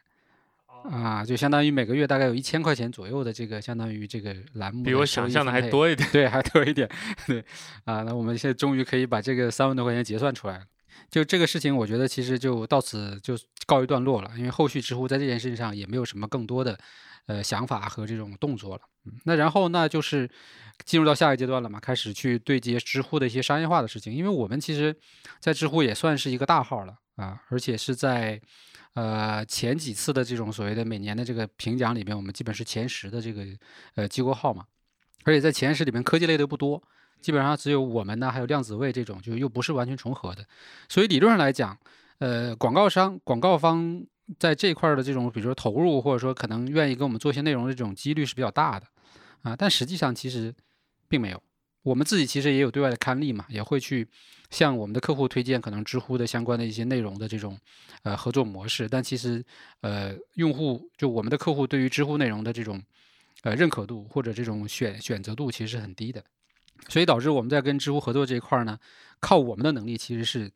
啊，就相当于每个月大概有一千块钱左右的这个相当于这个栏目，比我想象的还，多一点。[LAUGHS] 对，还多一点，对，啊，那我们现在终于可以把这个三万多块钱结算出来了。就这个事情，我觉得其实就到此就告一段落了，因为后续知乎在这件事情上也没有什么更多的呃想法和这种动作了。嗯，那然后那就是进入到下一个阶段了嘛，开始去对接知乎的一些商业化的事情，因为我们其实，在知乎也算是一个大号了啊，而且是在呃前几次的这种所谓的每年的这个评奖里面，我们基本是前十的这个呃机构号嘛，而且在前十里面科技类的不多。基本上只有我们呢，还有量子位这种，就又不是完全重合的，所以理论上来讲，呃，广告商、广告方在这块的这种，比如说投入，或者说可能愿意跟我们做一些内容的这种几率是比较大的，啊，但实际上其实并没有。我们自己其实也有对外的刊例嘛，也会去向我们的客户推荐可能知乎的相关的一些内容的这种呃合作模式，但其实呃用户就我们的客户对于知乎内容的这种呃认可度或者这种选选择度其实是很低的。所以导致我们在跟知乎合作这一块儿呢，靠我们的能力其实是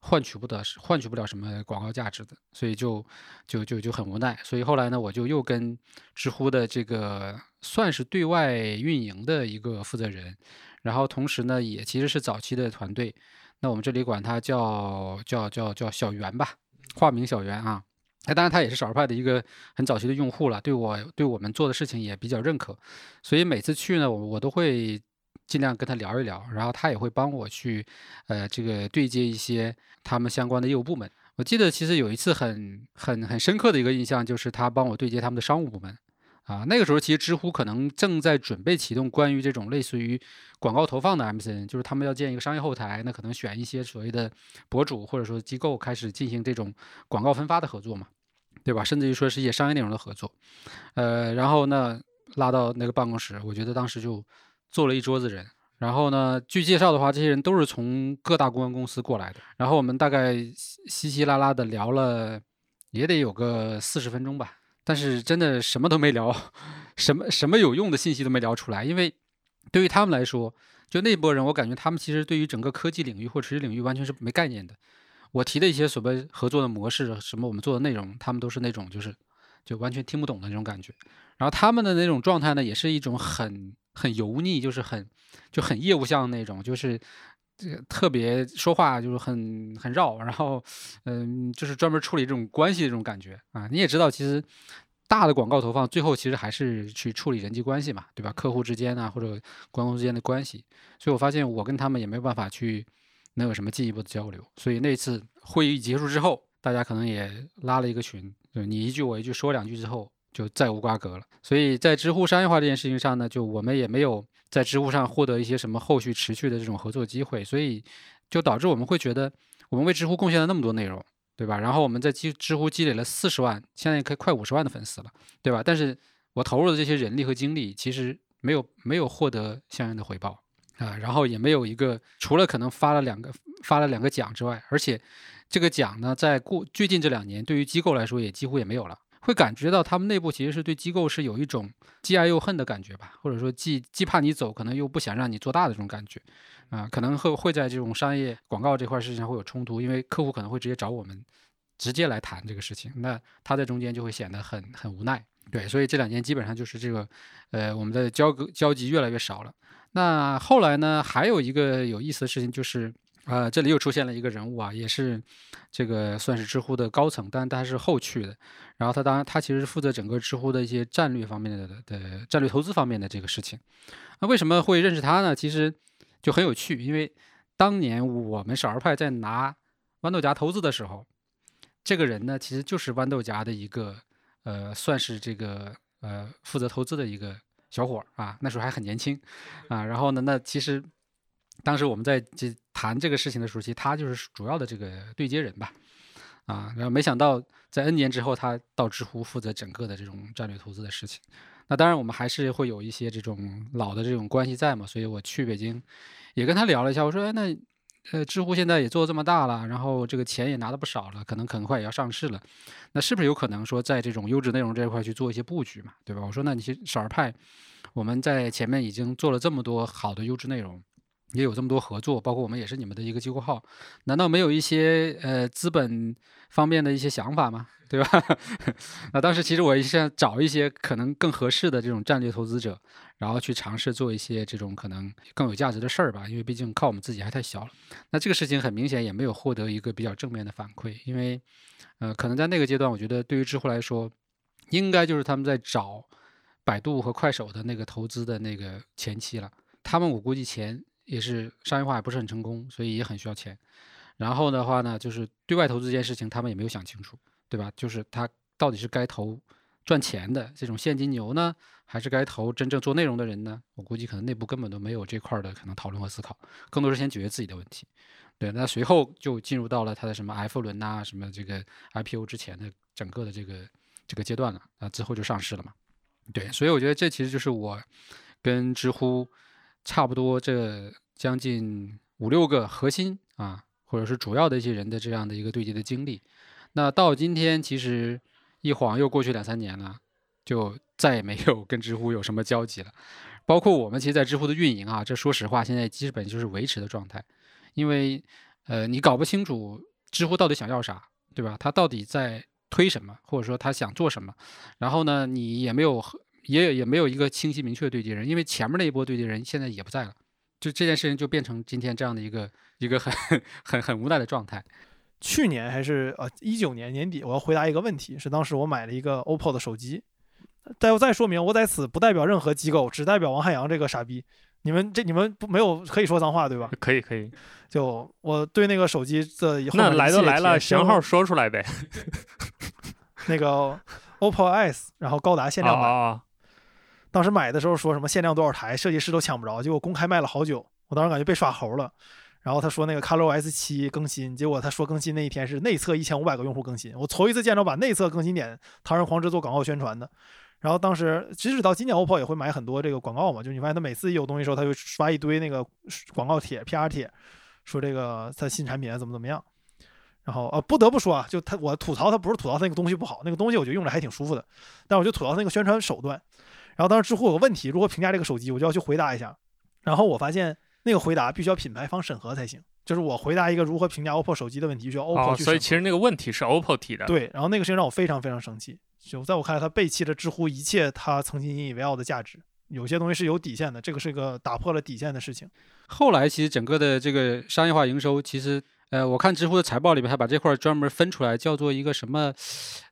换取不得、换取不了什么广告价值的，所以就就就就很无奈。所以后来呢，我就又跟知乎的这个算是对外运营的一个负责人，然后同时呢，也其实是早期的团队。那我们这里管他叫叫叫叫小袁吧，化名小袁啊。他当然他也是少儿派的一个很早期的用户了，对我对我们做的事情也比较认可。所以每次去呢，我我都会。尽量跟他聊一聊，然后他也会帮我去，呃，这个对接一些他们相关的业务部门。我记得其实有一次很很很深刻的一个印象，就是他帮我对接他们的商务部门。啊，那个时候其实知乎可能正在准备启动关于这种类似于广告投放的 MCN，就是他们要建一个商业后台，那可能选一些所谓的博主或者说机构开始进行这种广告分发的合作嘛，对吧？甚至于说是一些商业内容的合作。呃，然后呢拉到那个办公室，我觉得当时就。坐了一桌子人，然后呢，据介绍的话，这些人都是从各大公关公司过来的。然后我们大概稀稀拉拉的聊了，也得有个四十分钟吧。但是真的什么都没聊，什么什么有用的信息都没聊出来。因为对于他们来说，就那波人，我感觉他们其实对于整个科技领域或垂直领域完全是没概念的。我提的一些所谓合作的模式，什么我们做的内容，他们都是那种就是就完全听不懂的那种感觉。然后他们的那种状态呢，也是一种很。很油腻，就是很就很业务向的那种，就是这个特别说话就是很很绕，然后嗯，就是专门处理这种关系的这种感觉啊。你也知道，其实大的广告投放最后其实还是去处理人际关系嘛，对吧？客户之间啊，或者关公之间的关系。所以我发现我跟他们也没有办法去能有什么进一步的交流。所以那次会议结束之后，大家可能也拉了一个群，就你一句我一句说两句之后。就再无瓜葛了，所以在知乎商业化这件事情上呢，就我们也没有在知乎上获得一些什么后续持续的这种合作机会，所以就导致我们会觉得我们为知乎贡献了那么多内容，对吧？然后我们在积知乎积累了四十万，现在可以快五十万的粉丝了，对吧？但是我投入的这些人力和精力，其实没有没有获得相应的回报啊，然后也没有一个除了可能发了两个发了两个奖之外，而且这个奖呢，在过最近这两年，对于机构来说也几乎也没有了。会感觉到他们内部其实是对机构是有一种既爱又恨的感觉吧，或者说既既怕你走，可能又不想让你做大的这种感觉，啊，可能会会在这种商业广告这块事情上会有冲突，因为客户可能会直接找我们，直接来谈这个事情，那他在中间就会显得很很无奈。对，所以这两年基本上就是这个，呃，我们的交割交集越来越少了。那后来呢，还有一个有意思的事情就是。啊，这里又出现了一个人物啊，也是这个算是知乎的高层，但他是后去的。然后他当然他其实是负责整个知乎的一些战略方面的的战略投资方面的这个事情。那为什么会认识他呢？其实就很有趣，因为当年我们少儿派在拿豌豆荚投资的时候，这个人呢其实就是豌豆荚的一个呃，算是这个呃负责投资的一个小伙儿啊，那时候还很年轻啊。然后呢，那其实。当时我们在这谈这个事情的时候，其实他就是主要的这个对接人吧，啊，然后没想到在 N 年之后，他到知乎负责整个的这种战略投资的事情。那当然，我们还是会有一些这种老的这种关系在嘛，所以我去北京也跟他聊了一下，我说，哎，那呃，知乎现在也做这么大了，然后这个钱也拿的不少了，可能很快也要上市了，那是不是有可能说在这种优质内容这一块去做一些布局嘛，对吧？我说，那你少儿派，我们在前面已经做了这么多好的优质内容。也有这么多合作，包括我们也是你们的一个机构号，难道没有一些呃资本方面的一些想法吗？[LAUGHS] 对吧？[LAUGHS] 那当时其实我也是想找一些可能更合适的这种战略投资者，然后去尝试做一些这种可能更有价值的事儿吧。因为毕竟靠我们自己还太小了。那这个事情很明显也没有获得一个比较正面的反馈，因为呃可能在那个阶段，我觉得对于知乎来说，应该就是他们在找百度和快手的那个投资的那个前期了。他们我估计前。也是商业化也不是很成功，所以也很需要钱。然后的话呢，就是对外投资这件事情，他们也没有想清楚，对吧？就是他到底是该投赚钱的这种现金牛呢，还是该投真正做内容的人呢？我估计可能内部根本都没有这块的可能讨论和思考，更多是先解决自己的问题。对，那随后就进入到了他的什么 F 轮呐，什么这个 IPO 之前的整个的这个这个阶段了啊，之后就上市了嘛。对，所以我觉得这其实就是我跟知乎。差不多这将近五六个核心啊，或者是主要的一些人的这样的一个对接的经历，那到今天其实一晃又过去两三年了，就再也没有跟知乎有什么交集了。包括我们其实，在知乎的运营啊，这说实话现在基本就是维持的状态，因为呃，你搞不清楚知乎到底想要啥，对吧？他到底在推什么，或者说他想做什么，然后呢，你也没有。也也没有一个清晰明确的对接人，因为前面那一波对接人现在也不在了，就这件事情就变成今天这样的一个一个很很很无奈的状态。去年还是呃一九年年底，我要回答一个问题，是当时我买了一个 OPPO 的手机。再再说明，我在此不代表任何机构，只代表王汉阳这个傻逼。你们这你们不没有可以说脏话对吧？可以可以。就我对那个手机的那来都来了，型号说出来呗。那个 OPPO S，然后高达限量版。当时买的时候说什么限量多少台，设计师都抢不着，结果公开卖了好久。我当时感觉被耍猴了。然后他说那个 ColorOS 七更新，结果他说更新那一天是内测一千五百个用户更新。我头一次见着把内测更新点堂而皇之做广告宣传的。然后当时即使到今年 OPPO 也会买很多这个广告嘛，就你发现他每次有东西时候，他就刷一堆那个广告帖、PR 帖，说这个他新产品怎么怎么样。然后呃不得不说啊，就他我吐槽他不是吐槽他那个东西不好，那个东西我觉得用着还挺舒服的，但我就吐槽那个宣传手段。然后当时知乎有个问题，如何评价这个手机，我就要去回答一下。然后我发现那个回答必须要品牌方审核才行，就是我回答一个如何评价 OPPO 手机的问题，需要 OPPO 去所以其实那个问题是 OPPO 提的。对，然后那个事情让我非常非常生气。就在我看来，他背弃了知乎一切他曾经引以为傲的价值。有些东西是有底线的，这个是一个打破了底线的事情。后来其实整个的这个商业化营收，其实。呃，我看知乎的财报里边还把这块专门分出来，叫做一个什么？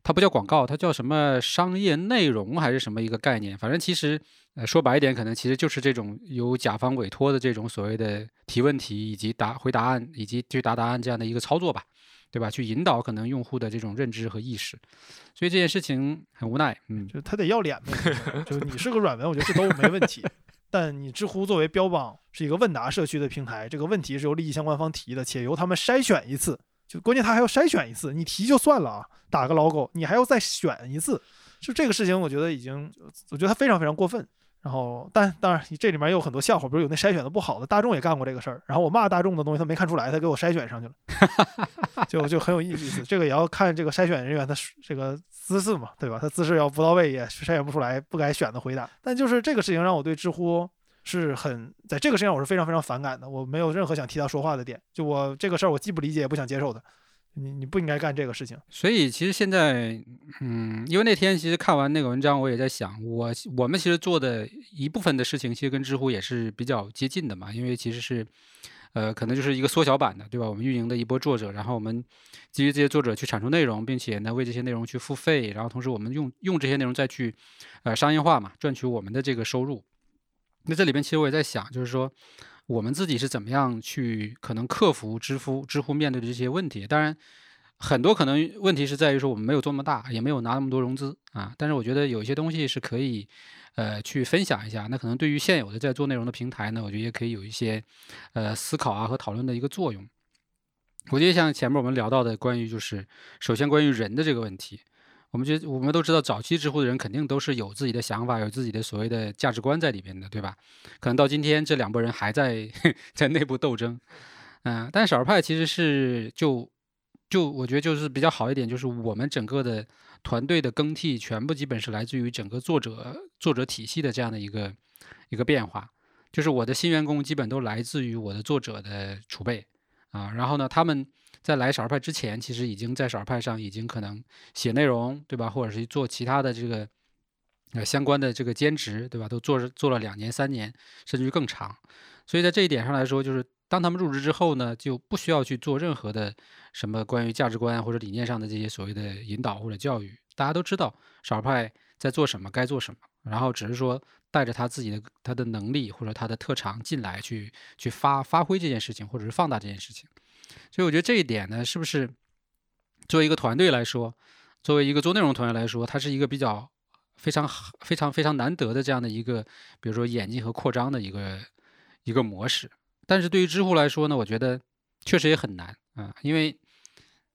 它不叫广告，它叫什么商业内容还是什么一个概念？反正其实，呃，说白一点，可能其实就是这种由甲方委托的这种所谓的提问题以及答回答案以及去答答案这样的一个操作吧，对吧？去引导可能用户的这种认知和意识。所以这件事情很无奈，嗯，就他得要脸呗，就你是个软文，我觉得这都没问题。但你知乎作为标榜是一个问答社区的平台，这个问题是由利益相关方提的，且由他们筛选一次，就关键他还要筛选一次，你提就算了啊，打个 logo，你还要再选一次，就这个事情，我觉得已经，我觉得他非常非常过分。然后，但当然，这里面也有很多笑话，比如有那筛选的不好的，大众也干过这个事儿。然后我骂大众的东西，他没看出来，他给我筛选上去了，[LAUGHS] 就就很有意思。这个也要看这个筛选人员的这个姿势嘛，对吧？他姿势要不到位，也筛选不出来不该选的回答。但就是这个事情让我对知乎是很，在这个事情上我是非常非常反感的，我没有任何想替他说话的点。就我这个事儿，我既不理解也不想接受的。你你不应该干这个事情，所以其实现在，嗯，因为那天其实看完那个文章，我也在想，我我们其实做的一部分的事情，其实跟知乎也是比较接近的嘛，因为其实是，呃，可能就是一个缩小版的，对吧？我们运营的一波作者，然后我们基于这些作者去产出内容，并且呢为这些内容去付费，然后同时我们用用这些内容再去，呃，商业化嘛，赚取我们的这个收入。那这里边其实我也在想，就是说。我们自己是怎么样去可能克服知乎知乎面对的这些问题？当然，很多可能问题是在于说我们没有做那么大，也没有拿那么多融资啊。但是我觉得有一些东西是可以，呃，去分享一下。那可能对于现有的在做内容的平台呢，我觉得也可以有一些，呃，思考啊和讨论的一个作用。我觉得像前面我们聊到的关于就是首先关于人的这个问题。我们觉，我们都知道，早期知乎的人肯定都是有自己的想法，有自己的所谓的价值观在里边的，对吧？可能到今天，这两拨人还在 [LAUGHS] 在内部斗争，嗯，但少数派其实是就就我觉得就是比较好一点，就是我们整个的团队的更替，全部基本是来自于整个作者作者体系的这样的一个一个变化，就是我的新员工基本都来自于我的作者的储备啊，然后呢，他们。在来少儿派之前，其实已经在少儿派上已经可能写内容，对吧？或者是做其他的这个呃相关的这个兼职，对吧？都做做了两年、三年，甚至于更长。所以在这一点上来说，就是当他们入职之后呢，就不需要去做任何的什么关于价值观或者理念上的这些所谓的引导或者教育。大家都知道少儿派在做什么，该做什么，然后只是说带着他自己的他的能力或者他的特长进来去去发发挥这件事情，或者是放大这件事情。所以我觉得这一点呢，是不是作为一个团队来说，作为一个做内容团队来说，它是一个比较非常非常非常难得的这样的一个，比如说演进和扩张的一个一个模式。但是对于知乎来说呢，我觉得确实也很难啊，因为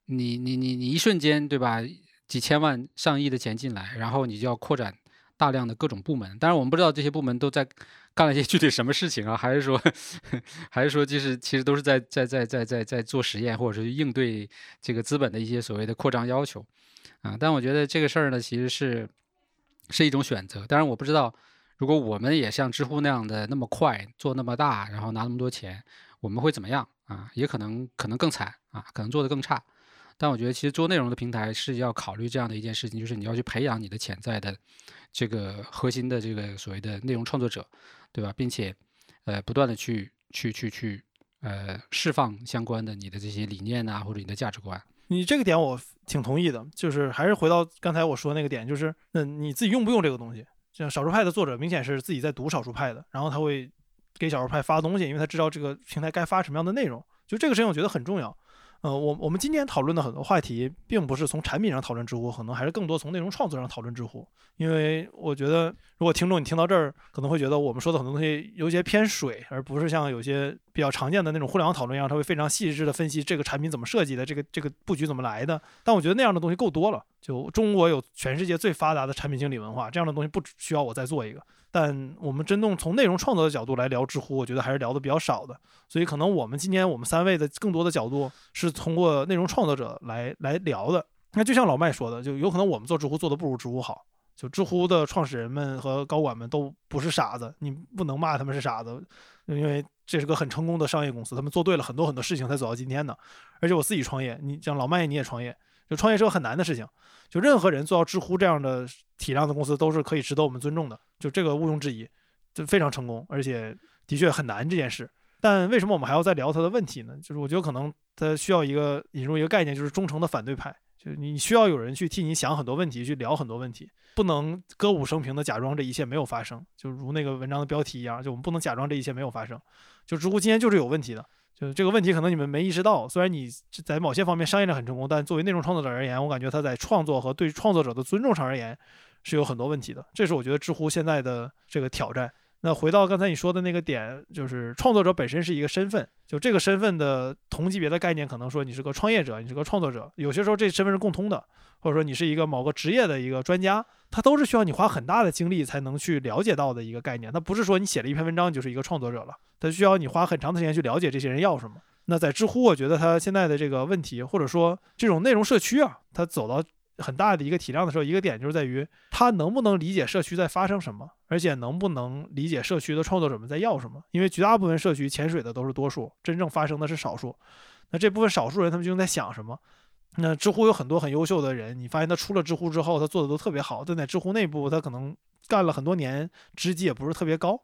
你你你你一瞬间对吧，几千万上亿的钱进来，然后你就要扩展大量的各种部门，当然我们不知道这些部门都在。干了一些具体什么事情啊？还是说，[LAUGHS] 还是说，就是其实都是在在在在在在做实验，或者是应对这个资本的一些所谓的扩张要求啊？但我觉得这个事儿呢，其实是是一种选择。当然，我不知道如果我们也像知乎那样的那么快做那么大，然后拿那么多钱，我们会怎么样啊？也可能可能更惨啊，可能做得更差。但我觉得，其实做内容的平台是要考虑这样的一件事情，就是你要去培养你的潜在的这个核心的这个所谓的内容创作者。对吧？并且，呃，不断的去去去去，呃，释放相关的你的这些理念呐，或者你的价值观。你这个点我挺同意的，就是还是回到刚才我说那个点，就是那你自己用不用这个东西？像少数派的作者，明显是自己在读少数派的，然后他会给少数派发东西，因为他知道这个平台该发什么样的内容。就这个事情，我觉得很重要。呃，我我们今天讨论的很多话题，并不是从产品上讨论知乎，可能还是更多从内容创作上讨论知乎。因为我觉得，如果听众你听到这儿，可能会觉得我们说的很多东西有些偏水，而不是像有些比较常见的那种互联网讨论一样，他会非常细致的分析这个产品怎么设计的，这个这个布局怎么来的。但我觉得那样的东西够多了。就中国有全世界最发达的产品经理文化，这样的东西不需要我再做一个。但我们真正从内容创作的角度来聊知乎，我觉得还是聊的比较少的。所以可能我们今天我们三位的更多的角度是通过内容创作者来来聊的。那就像老麦说的，就有可能我们做知乎做的不如知乎好。就知乎的创始人们和高管们都不是傻子，你不能骂他们是傻子，因为这是个很成功的商业公司，他们做对了很多很多事情才走到今天的。而且我自己创业，你像老麦你也创业，就创业是个很难的事情。就任何人做到知乎这样的体量的公司，都是可以值得我们尊重的。就这个毋庸置疑，就非常成功，而且的确很难这件事。但为什么我们还要再聊他的问题呢？就是我觉得可能他需要一个引入一个概念，就是忠诚的反对派。就你需要有人去替你想很多问题，去聊很多问题，不能歌舞升平的假装这一切没有发生。就如那个文章的标题一样，就我们不能假装这一切没有发生。就知乎今天就是有问题的。就这个问题，可能你们没意识到。虽然你在某些方面商业上很成功，但作为内容创作者而言，我感觉他在创作和对创作者的尊重上而言是有很多问题的。这是我觉得知乎现在的这个挑战。那回到刚才你说的那个点，就是创作者本身是一个身份，就这个身份的同级别的概念，可能说你是个创业者，你是个创作者，有些时候这身份是共通的，或者说你是一个某个职业的一个专家，它都是需要你花很大的精力才能去了解到的一个概念。它不是说你写了一篇文章就是一个创作者了，它需要你花很长的时间去了解这些人要什么。那在知乎，我觉得它现在的这个问题，或者说这种内容社区啊，它走到。很大的一个体量的时候，一个点就是在于他能不能理解社区在发生什么，而且能不能理解社区的创作者们在要什么。因为绝大部分社区潜水的都是多数，真正发生的是少数。那这部分少数人他们究竟在想什么？那知乎有很多很优秀的人，你发现他出了知乎之后，他做的都特别好，但在知乎内部，他可能干了很多年，职级也不是特别高。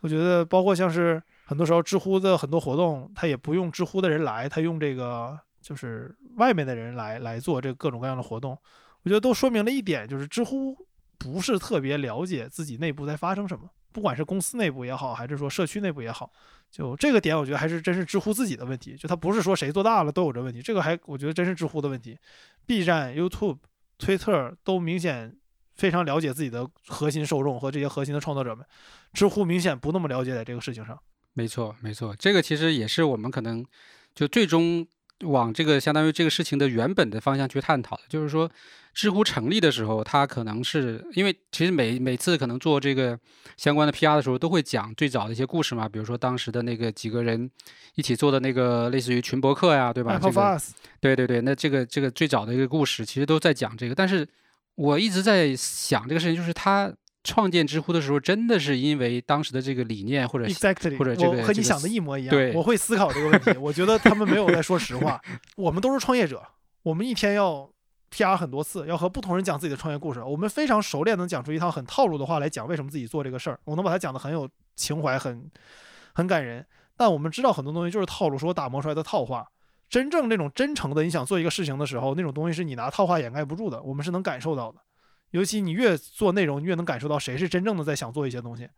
我觉得包括像是很多时候知乎的很多活动，他也不用知乎的人来，他用这个。就是外面的人来来做这各种各样的活动，我觉得都说明了一点，就是知乎不是特别了解自己内部在发生什么，不管是公司内部也好，还是说社区内部也好，就这个点，我觉得还是真是知乎自己的问题。就它不是说谁做大了都有这问题，这个还我觉得真是知乎的问题。B 站、YouTube、推特都明显非常了解自己的核心受众和这些核心的创作者们，知乎明显不那么了解在这个事情上。没错，没错，这个其实也是我们可能就最终。往这个相当于这个事情的原本的方向去探讨的，就是说，知乎成立的时候，它可能是因为其实每每次可能做这个相关的 PR 的时候，都会讲最早的一些故事嘛，比如说当时的那个几个人一起做的那个类似于群博客呀，对吧？这个对对对，那这个这个最早的一个故事，其实都在讲这个。但是我一直在想这个事情，就是它。创建知乎的时候，真的是因为当时的这个理念，或者或者这个和你想的一模一样。对，我会思考这个问题。我觉得他们没有在说实话。[LAUGHS] 我们都是创业者，我们一天要 PR 很多次，要和不同人讲自己的创业故事。我们非常熟练，能讲出一套很套路的话来讲为什么自己做这个事儿。我能把它讲得很有情怀，很很感人。但我们知道很多东西就是套路，是我打磨出来的套话。真正那种真诚的，你想做一个事情的时候，那种东西是你拿套话掩盖不住的。我们是能感受到的。尤其你越做内容，你越能感受到谁是真正的在想做一些东西。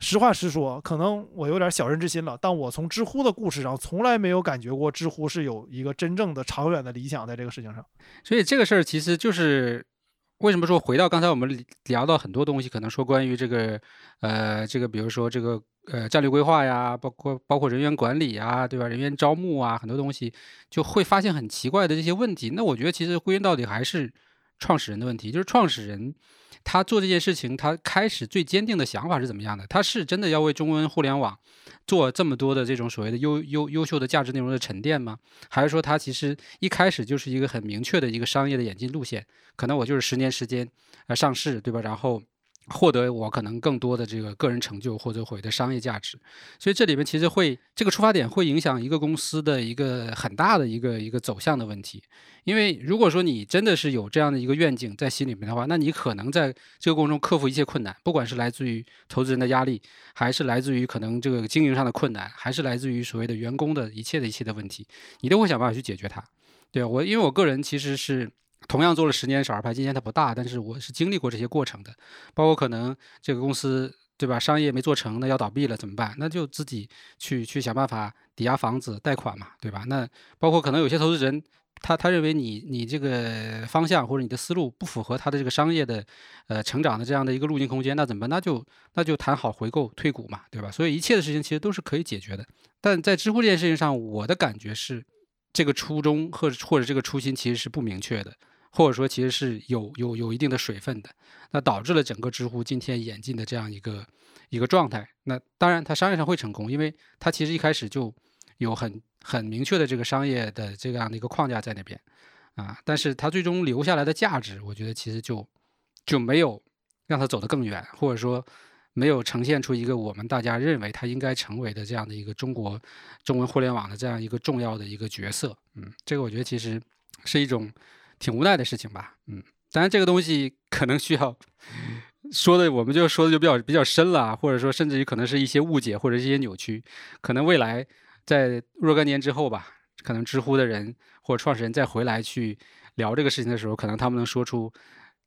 实话实说，可能我有点小人之心了，但我从知乎的故事上从来没有感觉过知乎是有一个真正的长远的理想在这个事情上。所以这个事儿其实就是为什么说回到刚才我们聊到很多东西，可能说关于这个呃这个比如说这个呃战略规划呀，包括包括人员管理啊，对吧？人员招募啊，很多东西就会发现很奇怪的这些问题。那我觉得其实归根到底还是。创始人的问题就是创始人，他做这件事情，他开始最坚定的想法是怎么样的？他是真的要为中文互联网做这么多的这种所谓的优优优秀的价值内容的沉淀吗？还是说他其实一开始就是一个很明确的一个商业的演进路线？可能我就是十年时间呃上市，对吧？然后。获得我可能更多的这个个人成就或者或的商业价值，所以这里面其实会这个出发点会影响一个公司的一个很大的一个一个走向的问题。因为如果说你真的是有这样的一个愿景在心里面的话，那你可能在这个过程中克服一切困难，不管是来自于投资人的压力，还是来自于可能这个经营上的困难，还是来自于所谓的员工的一切的一切的问题，你都会想办法去解决它。对我，因为我个人其实是。同样做了十年少儿派，今天它不大，但是我是经历过这些过程的，包括可能这个公司对吧，商业没做成，那要倒闭了怎么办？那就自己去去想办法抵押房子贷款嘛，对吧？那包括可能有些投资人，他他认为你你这个方向或者你的思路不符合他的这个商业的呃成长的这样的一个路径空间，那怎么办？那就那就谈好回购退股嘛，对吧？所以一切的事情其实都是可以解决的。但在知乎这件事情上，我的感觉是这个初衷或者或者这个初心其实是不明确的。或者说，其实是有有有一定的水分的，那导致了整个知乎今天演进的这样一个一个状态。那当然，它商业上会成功，因为它其实一开始就有很很明确的这个商业的这样的一个框架在那边啊。但是它最终留下来的价值，我觉得其实就就没有让它走得更远，或者说没有呈现出一个我们大家认为它应该成为的这样的一个中国中文互联网的这样一个重要的一个角色。嗯，这个我觉得其实是一种。挺无奈的事情吧，嗯，当然这个东西可能需要说的，我们就说的就比较比较深了，或者说甚至于可能是一些误解或者一些扭曲，可能未来在若干年之后吧，可能知乎的人或者创始人再回来去聊这个事情的时候，可能他们能说出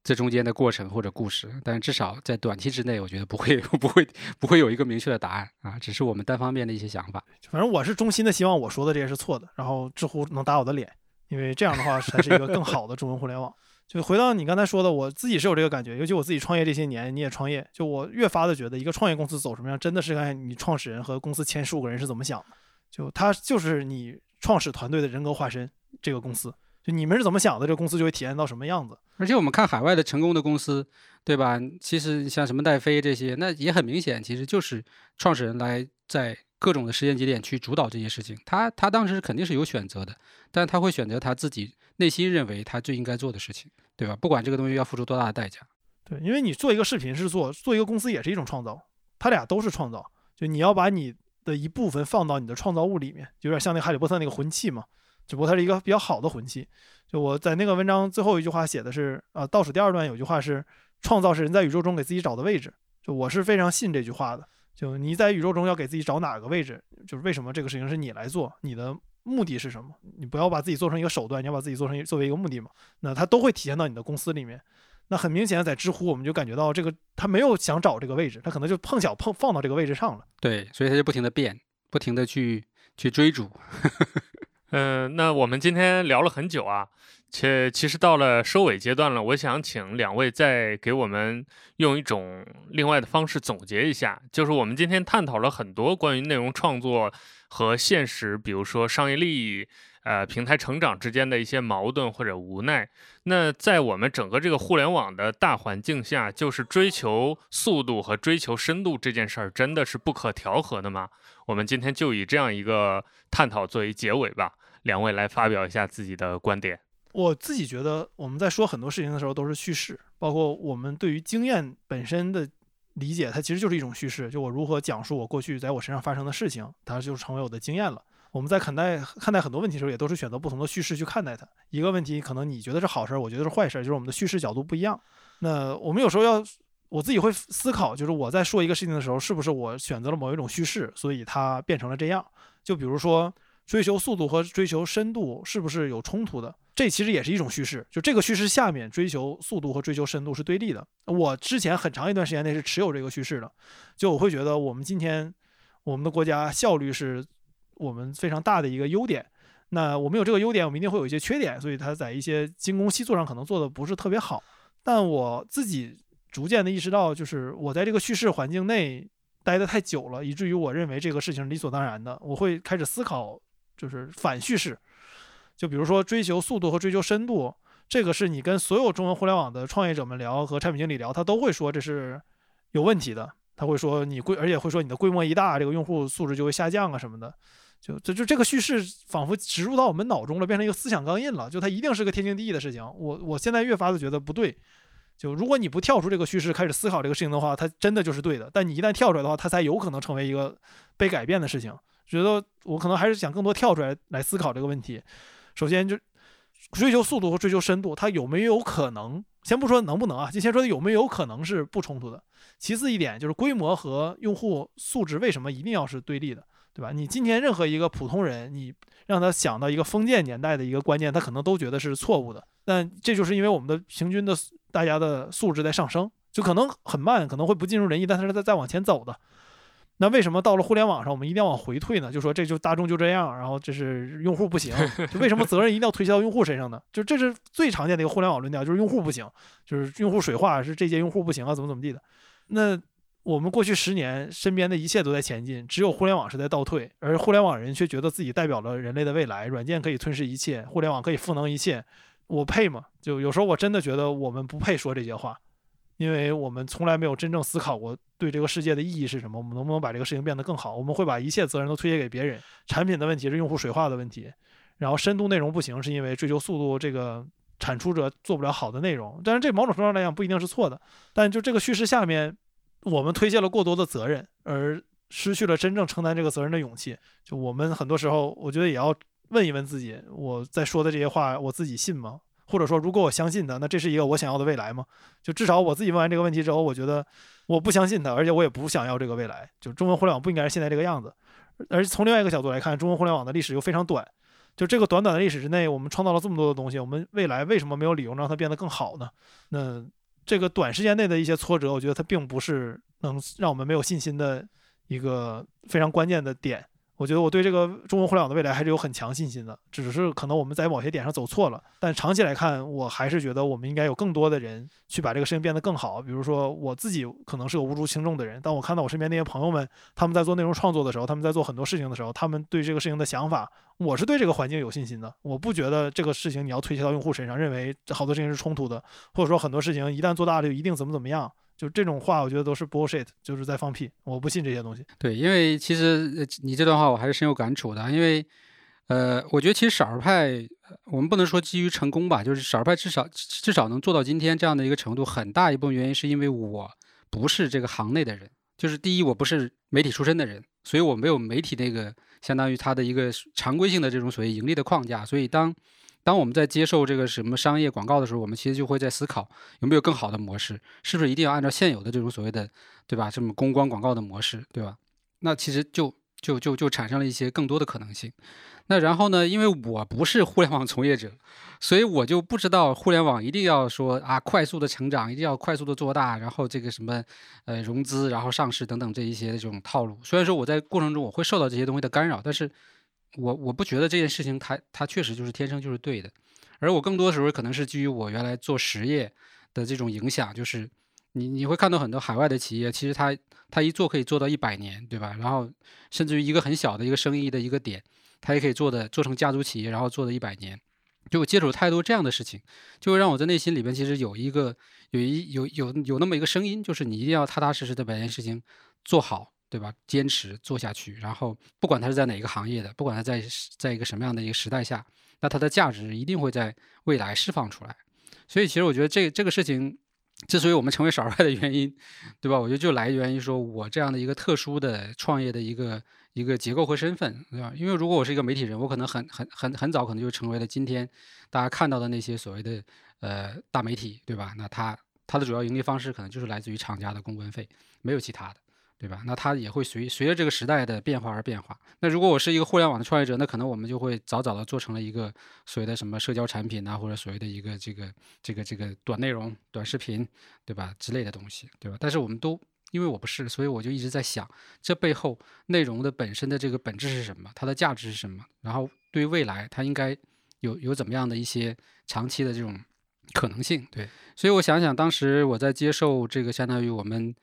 这中间的过程或者故事，但是至少在短期之内，我觉得不会 [LAUGHS] 不会不会有一个明确的答案啊，只是我们单方面的一些想法。反正我是衷心的希望我说的这些是错的，然后知乎能打我的脸。因为这样的话才是一个更好的中文互联网。就回到你刚才说的，我自己是有这个感觉，尤其我自己创业这些年，你也创业，就我越发的觉得，一个创业公司走什么样，真的是看你创始人和公司前十五个人是怎么想的。就他就是你创始团队的人格化身，这个公司，就你们是怎么想的，这个公司就会体验到什么样子。而且我们看海外的成功的公司，对吧？其实像什么戴飞这些，那也很明显，其实就是创始人来在各种的时间节点去主导这些事情。他他当时肯定是有选择的，但他会选择他自己内心认为他最应该做的事情，对吧？不管这个东西要付出多大的代价。对，因为你做一个视频是做做一个公司也是一种创造，他俩都是创造。就你要把你的一部分放到你的创造物里面，有点像那哈利波特那个魂器嘛，只不过它是一个比较好的魂器。就我在那个文章最后一句话写的是，啊，倒数第二段有句话是，创造是人在宇宙中给自己找的位置。就我是非常信这句话的。就你在宇宙中要给自己找哪个位置，就是为什么这个事情是你来做，你的目的是什么？你不要把自己做成一个手段，你要把自己做成作为一个目的嘛。那它都会体现到你的公司里面。那很明显，在知乎我们就感觉到这个他没有想找这个位置，他可能就碰巧碰放到这个位置上了。对，所以他就不停的变，不停的去去追逐。嗯，[LAUGHS] 那我们今天聊了很久啊，且其实到了收尾阶段了，我想请两位再给我们用一种另外的方式总结一下，就是我们今天探讨了很多关于内容创作和现实，比如说商业利益。呃，平台成长之间的一些矛盾或者无奈，那在我们整个这个互联网的大环境下，就是追求速度和追求深度这件事儿，真的是不可调和的吗？我们今天就以这样一个探讨作为结尾吧，两位来发表一下自己的观点。我自己觉得，我们在说很多事情的时候都是叙事，包括我们对于经验本身的理解，它其实就是一种叙事。就我如何讲述我过去在我身上发生的事情，它就成为我的经验了。我们在看待看待很多问题的时候，也都是选择不同的叙事去看待它。一个问题可能你觉得是好事，我觉得是坏事，就是我们的叙事角度不一样。那我们有时候要，我自己会思考，就是我在说一个事情的时候，是不是我选择了某一种叙事，所以它变成了这样？就比如说追求速度和追求深度是不是有冲突的？这其实也是一种叙事。就这个叙事下面，追求速度和追求深度是对立的。我之前很长一段时间内是持有这个叙事的。就我会觉得，我们今天我们的国家效率是。我们非常大的一个优点，那我们有这个优点，我们一定会有一些缺点，所以它在一些精工细作上可能做的不是特别好。但我自己逐渐的意识到，就是我在这个叙事环境内待的太久了，以至于我认为这个事情理所当然的。我会开始思考，就是反叙事。就比如说追求速度和追求深度，这个是你跟所有中文互联网的创业者们聊和产品经理聊，他都会说这是有问题的。他会说你规，而且会说你的规模一大，这个用户素质就会下降啊什么的。就就就这个叙事仿佛植入到我们脑中了，变成一个思想钢印了。就它一定是个天经地义的事情。我我现在越发的觉得不对。就如果你不跳出这个叙事开始思考这个事情的话，它真的就是对的。但你一旦跳出来的话，它才有可能成为一个被改变的事情。觉得我可能还是想更多跳出来来思考这个问题。首先就追求速度和追求深度，它有没有可能？先不说能不能啊，就先说有没有可能是不冲突的。其次一点就是规模和用户素质为什么一定要是对立的？对吧？你今天任何一个普通人，你让他想到一个封建年代的一个观念，他可能都觉得是错误的。但这就是因为我们的平均的大家的素质在上升，就可能很慢，可能会不尽如人意，但是在在往前走的。那为什么到了互联网上，我们一定要往回退呢？就说这就大众就这样，然后这是用户不行，[LAUGHS] 就为什么责任一定要推卸到用户身上呢？就这是最常见的一个互联网论调，就是用户不行，就是用户水化是这届用户不行啊，怎么怎么地的。那。我们过去十年身边的一切都在前进，只有互联网是在倒退，而互联网人却觉得自己代表了人类的未来。软件可以吞噬一切，互联网可以赋能一切，我配吗？就有时候我真的觉得我们不配说这些话，因为我们从来没有真正思考过对这个世界的意义是什么。我们能不能把这个事情变得更好？我们会把一切责任都推卸给别人。产品的问题是用户水化的问题，然后深度内容不行是因为追求速度，这个产出者做不了好的内容。但是这某种程度上来讲不一定是错的，但就这个叙事下面。我们推卸了过多的责任，而失去了真正承担这个责任的勇气。就我们很多时候，我觉得也要问一问自己：我在说的这些话，我自己信吗？或者说，如果我相信他，那这是一个我想要的未来吗？就至少我自己问完这个问题之后，我觉得我不相信他，而且我也不想要这个未来。就中文互联网不应该是现在这个样子。而从另外一个角度来看，中文互联网的历史又非常短。就这个短短的历史之内，我们创造了这么多的东西，我们未来为什么没有理由让它变得更好呢？那？这个短时间内的一些挫折，我觉得它并不是能让我们没有信心的一个非常关键的点。我觉得我对这个中国互联网的未来还是有很强信心的，只是可能我们在某些点上走错了。但长期来看，我还是觉得我们应该有更多的人去把这个事情变得更好。比如说我自己可能是个无足轻重的人，当我看到我身边那些朋友们他们在做内容创作的时候，他们在做很多事情的时候，他们对这个事情的想法，我是对这个环境有信心的。我不觉得这个事情你要推卸到用户身上，认为好多事情是冲突的，或者说很多事情一旦做大了就一定怎么怎么样。就这种话，我觉得都是 bullshit，就是在放屁。我不信这些东西。对，因为其实你这段话我还是深有感触的。因为，呃，我觉得其实少儿派，我们不能说基于成功吧，就是少儿派至少至少能做到今天这样的一个程度，很大一部分原因是因为我不是这个行内的人。就是第一，我不是媒体出身的人，所以我没有媒体那个相当于它的一个常规性的这种所谓盈利的框架。所以当当我们在接受这个什么商业广告的时候，我们其实就会在思考有没有更好的模式，是不是一定要按照现有的这种所谓的，对吧？这么公关广告的模式，对吧？那其实就就就就产生了一些更多的可能性。那然后呢？因为我不是互联网从业者，所以我就不知道互联网一定要说啊快速的成长，一定要快速的做大，然后这个什么呃融资，然后上市等等这一些这种套路。虽然说我在过程中我会受到这些东西的干扰，但是。我我不觉得这件事情，它它确实就是天生就是对的，而我更多的时候可能是基于我原来做实业的这种影响，就是你你会看到很多海外的企业，其实它它一做可以做到一百年，对吧？然后甚至于一个很小的一个生意的一个点，它也可以做的做成家族企业，然后做的一百年。就我接触太多这样的事情，就会让我在内心里边其实有一个有一有有有那么一个声音，就是你一定要踏踏实实的把这件事情做好。对吧？坚持做下去，然后不管他是在哪一个行业的，不管他在在一个什么样的一个时代下，那它的价值一定会在未来释放出来。所以，其实我觉得这这个事情，之所以我们成为少儿派的原因，对吧？我觉得就来源于说我这样的一个特殊的创业的一个一个结构和身份，对吧？因为如果我是一个媒体人，我可能很很很很早可能就成为了今天大家看到的那些所谓的呃大媒体，对吧？那它它的主要盈利方式可能就是来自于厂家的公关费，没有其他的。对吧？那它也会随随着这个时代的变化而变化。那如果我是一个互联网的创业者，那可能我们就会早早的做成了一个所谓的什么社交产品啊，或者所谓的一个这个这个这个短内容、短视频，对吧？之类的东西，对吧？但是我们都因为我不是，所以我就一直在想，这背后内容的本身的这个本质是什么？它的价值是什么？然后对未来，它应该有有怎么样的一些长期的这种可能性？对，所以我想想，当时我在接受这个相当于我们。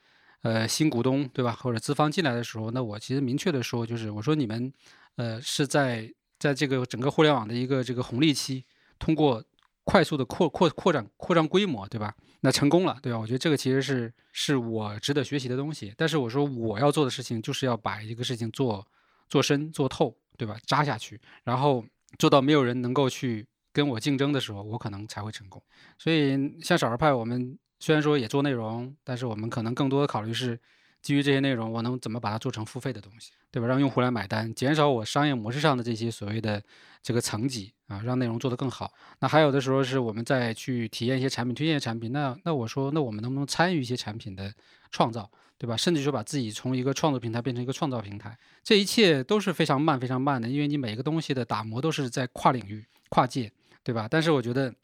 呃，新股东对吧，或者资方进来的时候，那我其实明确的说，就是我说你们，呃，是在在这个整个互联网的一个这个红利期，通过快速的扩扩扩展扩张规模，对吧？那成功了，对吧？我觉得这个其实是是我值得学习的东西。但是我说我要做的事情，就是要把一个事情做做深做透，对吧？扎下去，然后做到没有人能够去跟我竞争的时候，我可能才会成功。所以像少儿派，我们。虽然说也做内容，但是我们可能更多的考虑是基于这些内容，我能怎么把它做成付费的东西，对吧？让用户来买单，减少我商业模式上的这些所谓的这个层级啊，让内容做得更好。那还有的时候是我们在去体验一些产品，推荐产品。那那我说，那我们能不能参与一些产品的创造，对吧？甚至说把自己从一个创作平台变成一个创造平台，这一切都是非常慢、非常慢的，因为你每个东西的打磨都是在跨领域、跨界，对吧？但是我觉得。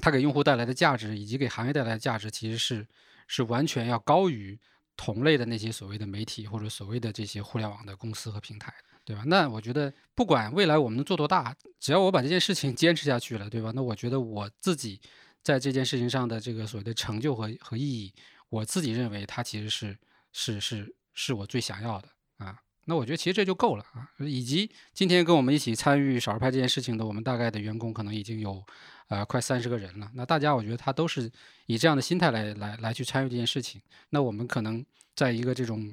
它给用户带来的价值，以及给行业带来的价值，其实是是完全要高于同类的那些所谓的媒体或者所谓的这些互联网的公司和平台，对吧？那我觉得，不管未来我们能做多大，只要我把这件事情 [LAUGHS] 坚持下去了，对吧？那我觉得我自己在这件事情上的这个所谓的成就和和意义，我自己认为它其实是是是是我最想要的啊。那我觉得其实这就够了啊。以及今天跟我们一起参与少儿派这件事情的，我们大概的员工可能已经有。呃，快三十个人了。那大家，我觉得他都是以这样的心态来来来去参与这件事情。那我们可能在一个这种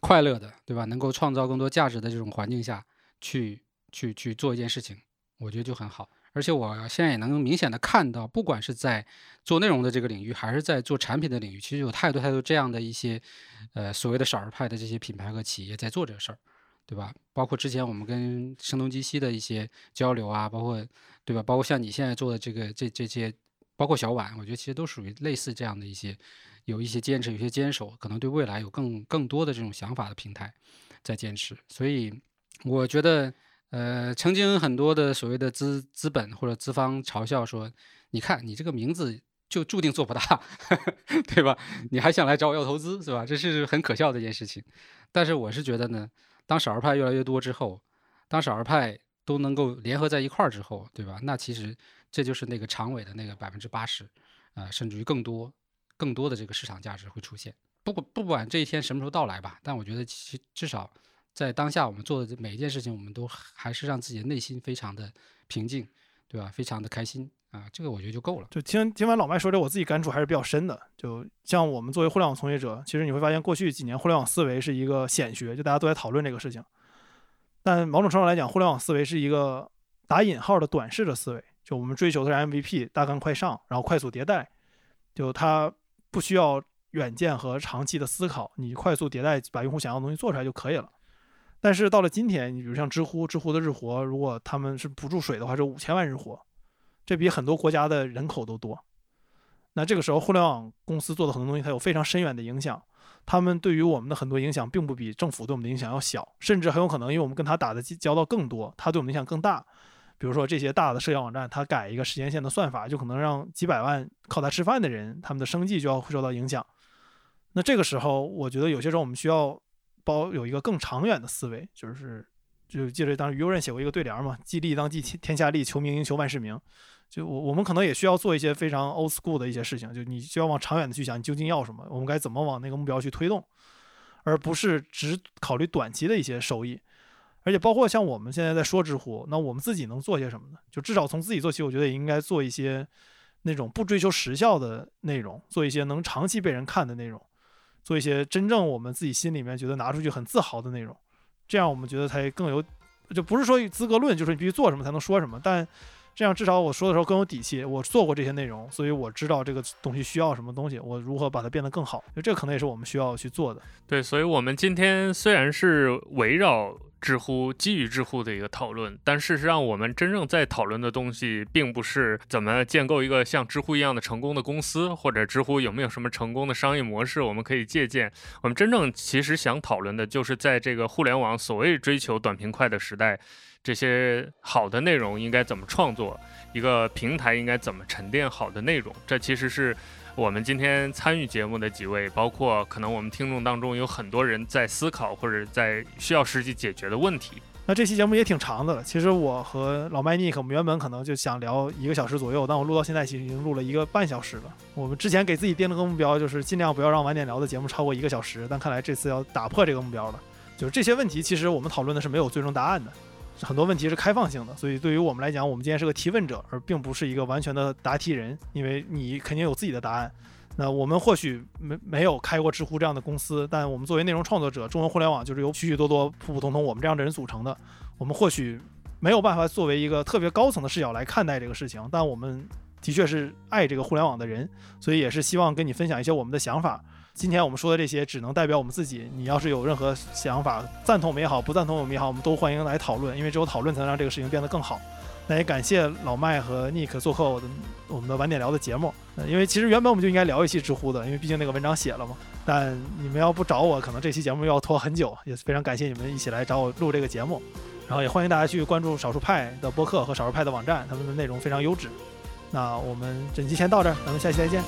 快乐的，对吧？能够创造更多价值的这种环境下去去去做一件事情，我觉得就很好。而且我现在也能明显的看到，不管是在做内容的这个领域，还是在做产品的领域，其实有太多太多这样的一些呃所谓的少儿派的这些品牌和企业在做这个事儿。对吧？包括之前我们跟声东击西的一些交流啊，包括对吧？包括像你现在做的这个这这些，包括小婉，我觉得其实都属于类似这样的一些，有一些坚持，有些坚守，可能对未来有更更多的这种想法的平台在坚持。所以我觉得，呃，曾经很多的所谓的资资本或者资方嘲笑说，你看你这个名字就注定做不大，[LAUGHS] 对吧？你还想来找我要投资是吧？这是很可笑的一件事情。但是我是觉得呢。当少儿派越来越多之后，当少儿派都能够联合在一块儿之后，对吧？那其实这就是那个常委的那个百分之八十，呃，甚至于更多、更多的这个市场价值会出现。不管不管这一天什么时候到来吧，但我觉得其至少在当下我们做的每一件事情，我们都还是让自己的内心非常的平静，对吧？非常的开心啊，这个我觉得就够了。就听听完老麦说这，我自己感触还是比较深的。就像我们作为互联网从业者，其实你会发现，过去几年互联网思维是一个显学，就大家都在讨论这个事情。但某种程度来讲，互联网思维是一个打引号的短视的思维。就我们追求的是 MVP，大干快上，然后快速迭代。就它不需要远见和长期的思考，你快速迭代，把用户想要的东西做出来就可以了。但是到了今天，你比如像知乎，知乎的日活，如果他们是不注水的话，是五千万日活，这比很多国家的人口都多。那这个时候，互联网公司做的很多东西，它有非常深远的影响。他们对于我们的很多影响，并不比政府对我们的影响要小，甚至很有可能，因为我们跟他打的交道更多，他对我们影响更大。比如说这些大的社交网站，它改一个时间线的算法，就可能让几百万靠它吃饭的人，他们的生计就要会受到影响。那这个时候，我觉得有些时候我们需要包有一个更长远的思维，就是就记得当时于右任写过一个对联嘛：“既利当济天下利，求名应求万世名。”就我我们可能也需要做一些非常 old school 的一些事情，就你需要往长远的去想，你究竟要什么，我们该怎么往那个目标去推动，而不是只考虑短期的一些收益。而且包括像我们现在在说知乎，那我们自己能做些什么呢？就至少从自己做起，我觉得也应该做一些那种不追求时效的内容，做一些能长期被人看的内容，做一些真正我们自己心里面觉得拿出去很自豪的内容，这样我们觉得才更有，就不是说资格论，就是你必须做什么才能说什么，但。这样至少我说的时候更有底气。我做过这些内容，所以我知道这个东西需要什么东西，我如何把它变得更好。就这可能也是我们需要去做的。对，所以我们今天虽然是围绕知乎、基于知乎的一个讨论，但事实上我们真正在讨论的东西，并不是怎么建构一个像知乎一样的成功的公司，或者知乎有没有什么成功的商业模式我们可以借鉴。我们真正其实想讨论的就是在这个互联网所谓追求短平快的时代。这些好的内容应该怎么创作？一个平台应该怎么沉淀好的内容？这其实是我们今天参与节目的几位，包括可能我们听众当中有很多人在思考或者在需要实际解决的问题。那这期节目也挺长的了。其实我和老麦尼克，我们原本可能就想聊一个小时左右，但我录到现在其实已经录了一个半小时了。我们之前给自己定了个目标，就是尽量不要让晚点聊的节目超过一个小时，但看来这次要打破这个目标了。就是这些问题，其实我们讨论的是没有最终答案的。很多问题是开放性的，所以对于我们来讲，我们今天是个提问者，而并不是一个完全的答题人。因为你肯定有自己的答案。那我们或许没没有开过知乎这样的公司，但我们作为内容创作者，中文互联网就是由许许多多普普通通我们这样的人组成的。我们或许没有办法作为一个特别高层的视角来看待这个事情，但我们的确是爱这个互联网的人，所以也是希望跟你分享一些我们的想法。今天我们说的这些只能代表我们自己。你要是有任何想法，赞同我们也好，不赞同我们也好，我们都欢迎来讨论。因为只有讨论才能让这个事情变得更好。那也感谢老麦和 Nick 做客我的我们的晚点聊的节目。因为其实原本我们就应该聊一期知乎的，因为毕竟那个文章写了嘛。但你们要不找我，可能这期节目要拖很久。也非常感谢你们一起来找我录这个节目。然后也欢迎大家去关注少数派的播客和少数派的网站，他们的内容非常优质。那我们这期先到这儿，咱们下期再见。